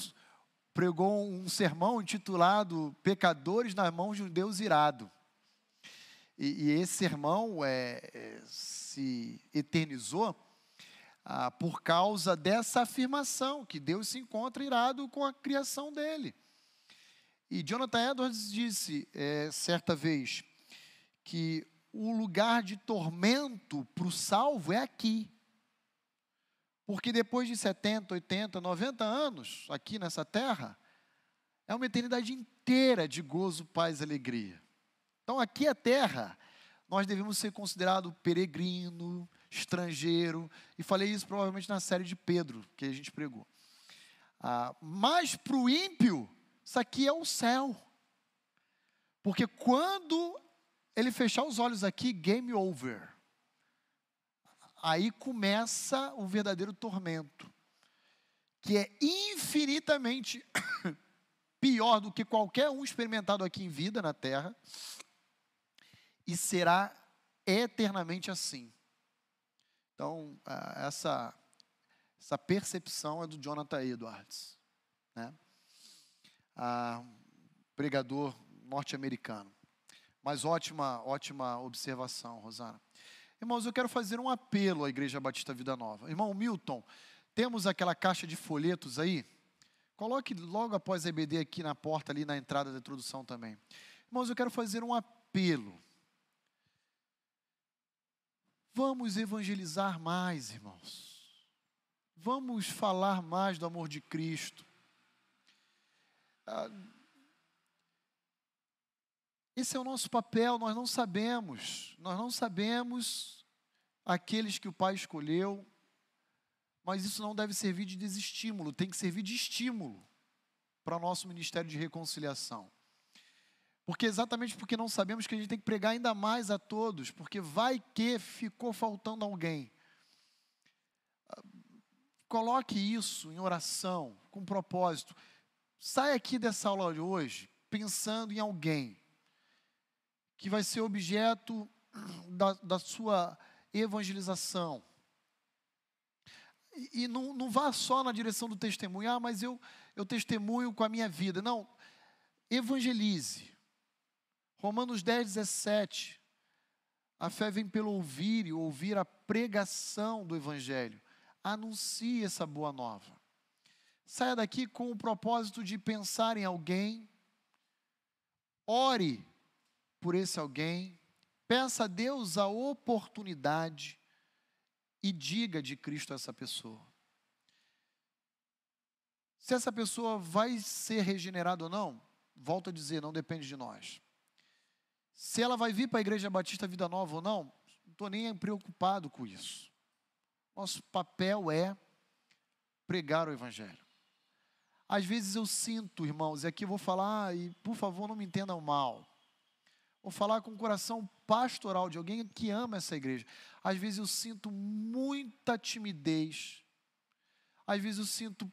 pregou um sermão intitulado Pecadores nas mãos de um Deus irado. E, e esse sermão é, é, se eternizou ah, por causa dessa afirmação, que Deus se encontra irado com a criação dele. E Jonathan Edwards disse, é, certa vez, que o lugar de tormento para o salvo é aqui. Porque depois de 70, 80, 90 anos aqui nessa terra, é uma eternidade inteira de gozo, paz e alegria. Então aqui é terra, nós devemos ser considerado peregrino, estrangeiro, e falei isso provavelmente na série de Pedro, que a gente pregou. Ah, mas para o ímpio, isso aqui é o céu. Porque quando ele fechar os olhos aqui, game over. Aí começa o verdadeiro tormento, que é infinitamente pior do que qualquer um experimentado aqui em vida na terra, e será eternamente assim. Então, essa, essa percepção é do Jonathan Edwards, né? Ah, pregador norte-americano. Mas ótima, ótima observação, Rosana. Irmãos, eu quero fazer um apelo à Igreja Batista Vida Nova. Irmão Milton, temos aquela caixa de folhetos aí? Coloque logo após a EBD aqui na porta, ali na entrada da introdução também. Irmãos, eu quero fazer um apelo. Vamos evangelizar mais, irmãos. Vamos falar mais do amor de Cristo. Ah, esse é o nosso papel, nós não sabemos, nós não sabemos aqueles que o Pai escolheu, mas isso não deve servir de desestímulo, tem que servir de estímulo para o nosso ministério de reconciliação. Porque exatamente porque não sabemos que a gente tem que pregar ainda mais a todos, porque vai que ficou faltando alguém. Coloque isso em oração, com propósito. Sai aqui dessa aula de hoje pensando em alguém que vai ser objeto da, da sua evangelização. E, não, não vá só na direção do testemunho, ah, mas eu, eu testemunho com a minha vida. Não, evangelize. Romanos 10, 17. A fé vem pelo ouvir e ouvir a pregação do Evangelho. Anuncie essa boa nova. Saia daqui com o propósito de pensar em alguém. Ore por esse alguém. Peça a Deus a oportunidade e diga de Cristo a essa pessoa. Se essa pessoa vai ser regenerada ou não, volto a dizer, não depende de nós. Se ela vai vir para a Igreja Batista Vida Nova ou não, não estou nem preocupado com isso. Nosso papel é pregar o Evangelho. Às vezes eu sinto, irmãos, e aqui eu vou falar, e por favor não me entendam mal. Vou falar com o coração pastoral de alguém que ama essa igreja. Às vezes eu sinto muita timidez. Às vezes eu sinto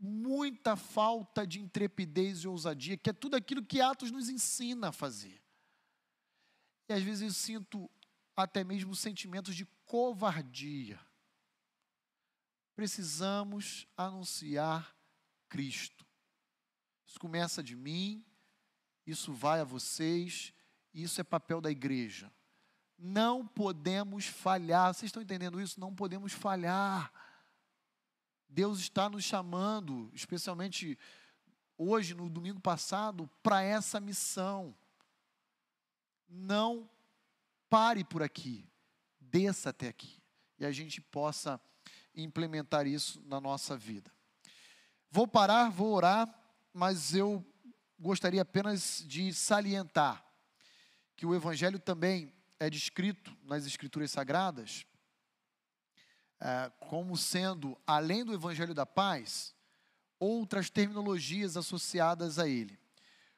muita falta de intrepidez e ousadia, que é tudo aquilo que Atos nos ensina a fazer. E às vezes eu sinto até mesmo sentimentos de covardia. Precisamos anunciar Cristo. Isso começa de mim, isso vai a vocês, isso é papel da igreja. Não podemos falhar. Vocês estão entendendo isso? Não podemos falhar. Deus está nos chamando, especialmente hoje, no domingo passado, para essa missão. Não pare por aqui, desça até aqui e a gente possa implementar isso na nossa vida. Vou parar, vou orar, mas eu gostaria apenas de salientar que o Evangelho também é descrito nas Escrituras Sagradas eh, como sendo, além do Evangelho da Paz, outras terminologias associadas a ele.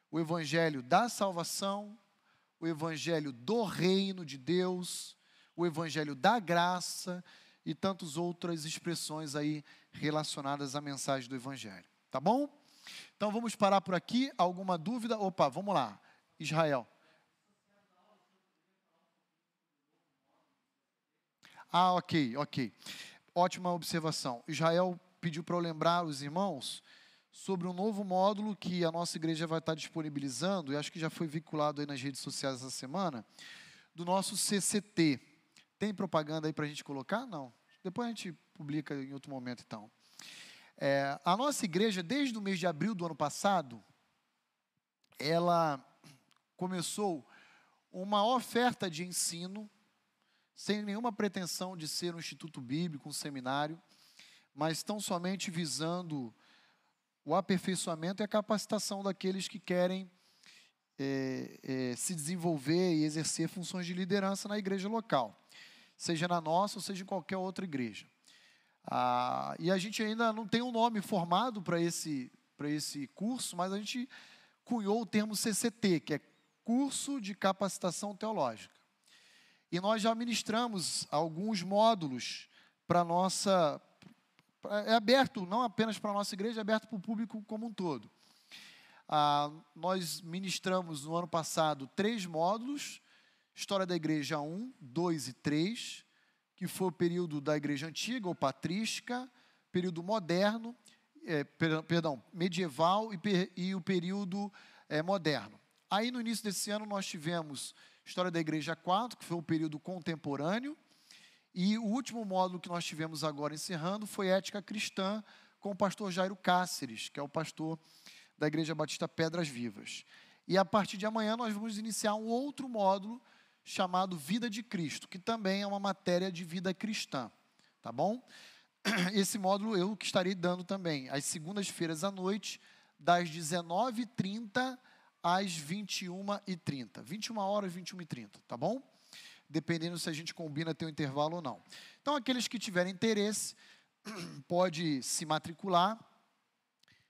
O Evangelho da salvação, o Evangelho do reino de Deus, o Evangelho da graça e tantas outras expressões aí relacionadas à mensagem do Evangelho. Tá bom? Então vamos parar por aqui. Alguma dúvida? Opa, vamos lá. Israel. Ah, ok, ok. Ótima observação. Israel pediu para eu lembrar os irmãos sobre um novo módulo que a nossa igreja vai estar disponibilizando, e acho que já foi vinculado aí nas redes sociais essa semana, do nosso CCT. Tem propaganda aí para a gente colocar? Não. Depois a gente publica em outro momento, então. É, a nossa igreja, desde o mês de abril do ano passado, ela começou uma oferta de ensino sem nenhuma pretensão de ser um instituto bíblico, um seminário, mas tão somente visando o aperfeiçoamento e a capacitação daqueles que querem é, é, se desenvolver e exercer funções de liderança na igreja local, seja na nossa ou seja em qualquer outra igreja. Ah, e a gente ainda não tem um nome formado para esse, esse curso, mas a gente cunhou o termo CCT, que é Curso de Capacitação Teológica. E nós já ministramos alguns módulos para nossa. É aberto não apenas para a nossa igreja, é aberto para o público como um todo. Ah, nós ministramos no ano passado três módulos: História da Igreja 1, 2 e 3, que foi o período da Igreja Antiga ou Patrística, período moderno, é, perdão, medieval e, e o período é, moderno. Aí no início desse ano nós tivemos História da Igreja 4, que foi o período contemporâneo. E o último módulo que nós tivemos agora encerrando foi Ética Cristã, com o pastor Jairo Cáceres, que é o pastor da Igreja Batista Pedras Vivas. E a partir de amanhã nós vamos iniciar um outro módulo chamado Vida de Cristo, que também é uma matéria de vida cristã, tá bom? Esse módulo eu que estarei dando também, às segundas-feiras à noite, das 19h30 às 21h30. 21 horas, 21h30, tá bom? Dependendo se a gente combina ter um intervalo ou não. Então, aqueles que tiverem interesse, pode se matricular.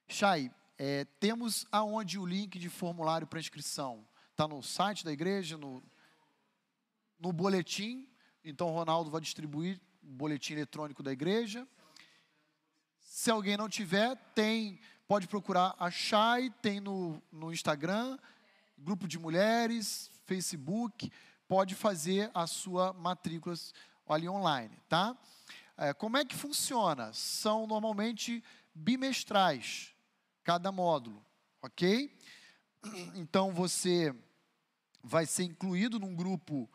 Chay, é, temos aonde o link de formulário para inscrição? Está no site da igreja, no, no boletim. Então, o Ronaldo vai distribuir o boletim eletrônico da igreja. Se alguém não tiver, tem Pode procurar a Chay, tem no, no Instagram, grupo de mulheres, Facebook, pode fazer a sua matrícula ali online, tá? É, como é que funciona? São normalmente bimestrais, cada módulo, ok? Então você vai ser incluído num grupo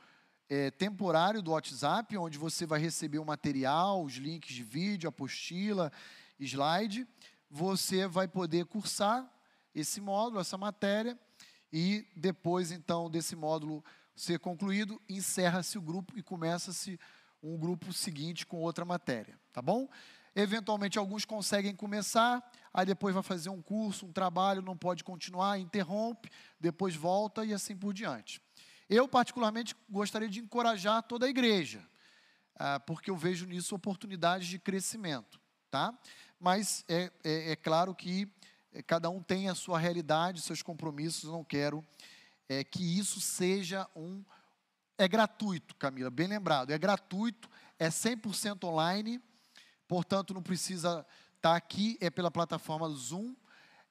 é, temporário do WhatsApp, onde você vai receber o material, os links de vídeo, apostila, slide você vai poder cursar esse módulo, essa matéria, e depois, então, desse módulo ser concluído, encerra-se o grupo e começa-se um grupo seguinte com outra matéria, tá bom? Eventualmente, alguns conseguem começar, aí depois vai fazer um curso, um trabalho, não pode continuar, interrompe, depois volta e assim por diante. Eu, particularmente, gostaria de encorajar toda a igreja, ah, porque eu vejo nisso oportunidades de crescimento, tá? Mas é, é, é claro que é, cada um tem a sua realidade, seus compromissos, não quero é, que isso seja um. É gratuito, Camila, bem lembrado, é gratuito, é 100% online, portanto não precisa estar tá aqui, é pela plataforma Zoom,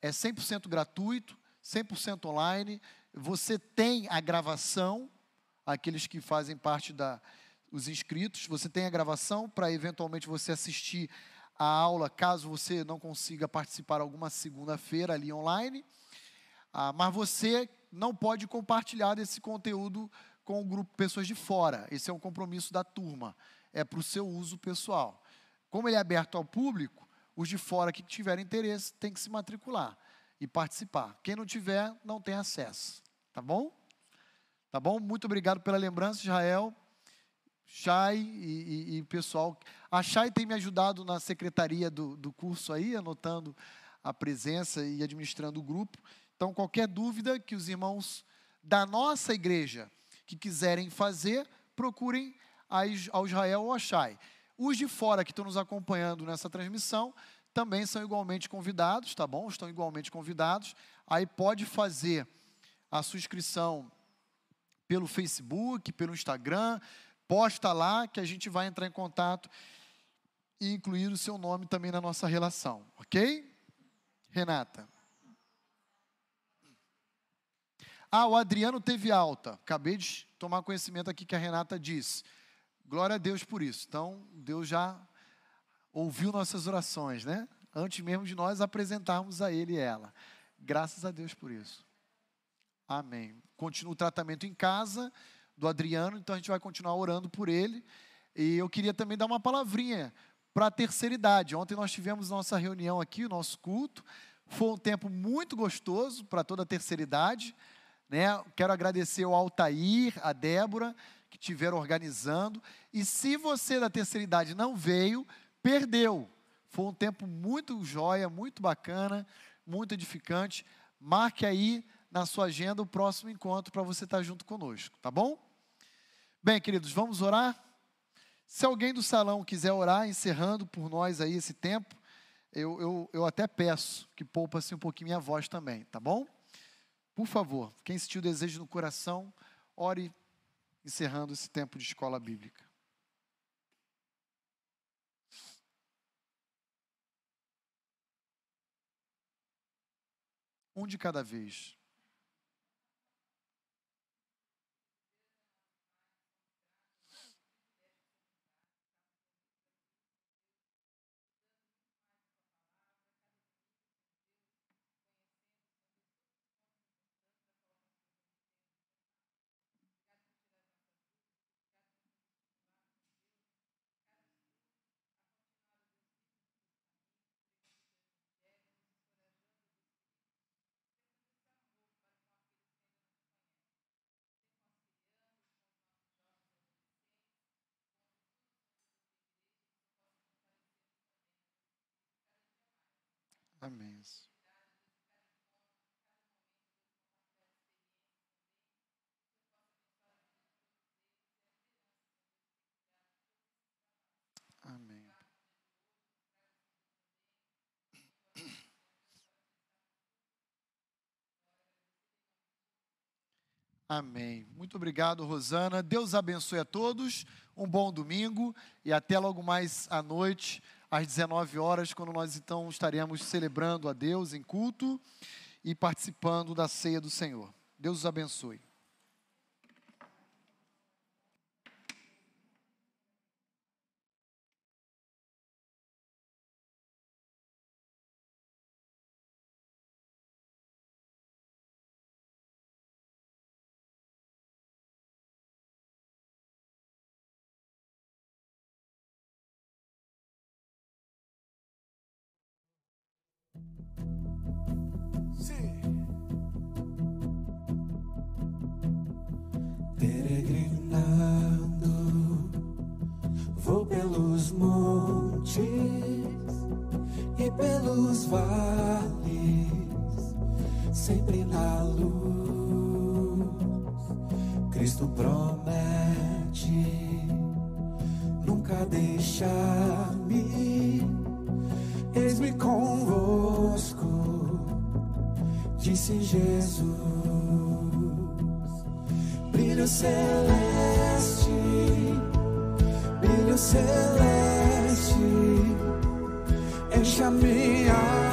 é 100% gratuito, 100% online. Você tem a gravação, aqueles que fazem parte da os inscritos, você tem a gravação para eventualmente você assistir a aula, caso você não consiga participar alguma segunda-feira ali online. Ah, mas você não pode compartilhar desse conteúdo com o grupo pessoas de fora. Esse é um compromisso da turma. É para o seu uso pessoal. Como ele é aberto ao público, os de fora que tiverem interesse têm que se matricular e participar. Quem não tiver, não tem acesso. Tá bom? Tá bom? Muito obrigado pela lembrança, Israel. Chay e, e, e pessoal. A Chay tem me ajudado na secretaria do, do curso aí, anotando a presença e administrando o grupo. Então, qualquer dúvida que os irmãos da nossa igreja que quiserem fazer, procurem ao Israel ou a Chay. Os de fora que estão nos acompanhando nessa transmissão também são igualmente convidados, tá bom? Estão igualmente convidados. Aí pode fazer a sua inscrição pelo Facebook, pelo Instagram, posta lá que a gente vai entrar em contato e incluir o seu nome também na nossa relação, ok? Renata. Ah, o Adriano teve alta. Acabei de tomar conhecimento aqui que a Renata disse. Glória a Deus por isso. Então, Deus já ouviu nossas orações, né? Antes mesmo de nós apresentarmos a Ele e ela. Graças a Deus por isso. Amém. Continua o tratamento em casa do Adriano, então a gente vai continuar orando por ele. E eu queria também dar uma palavrinha para a terceira idade. Ontem nós tivemos nossa reunião aqui, o nosso culto. Foi um tempo muito gostoso para toda a terceira idade. Né? Quero agradecer ao Altair, a Débora, que estiveram organizando. E se você da terceira idade não veio, perdeu. Foi um tempo muito joia, muito bacana, muito edificante. Marque aí na sua agenda o próximo encontro para você estar junto conosco, tá bom? Bem, queridos, vamos orar? Se alguém do salão quiser orar, encerrando por nós aí esse tempo, eu, eu, eu até peço que poupa-se um pouquinho minha voz também, tá bom? Por favor, quem sentiu desejo no coração, ore encerrando esse tempo de escola bíblica. Um de cada vez. Amém. Amém. Amém. Muito obrigado, Rosana. Deus abençoe a todos. Um bom domingo e até logo mais à noite às 19 horas, quando nós então estaremos celebrando a Deus em culto e participando da ceia do Senhor. Deus os abençoe. Vales, sempre na luz. Cristo promete nunca deixar-me. Eis-me convosco, disse Jesus brilho celeste, brilho celeste, enche a minha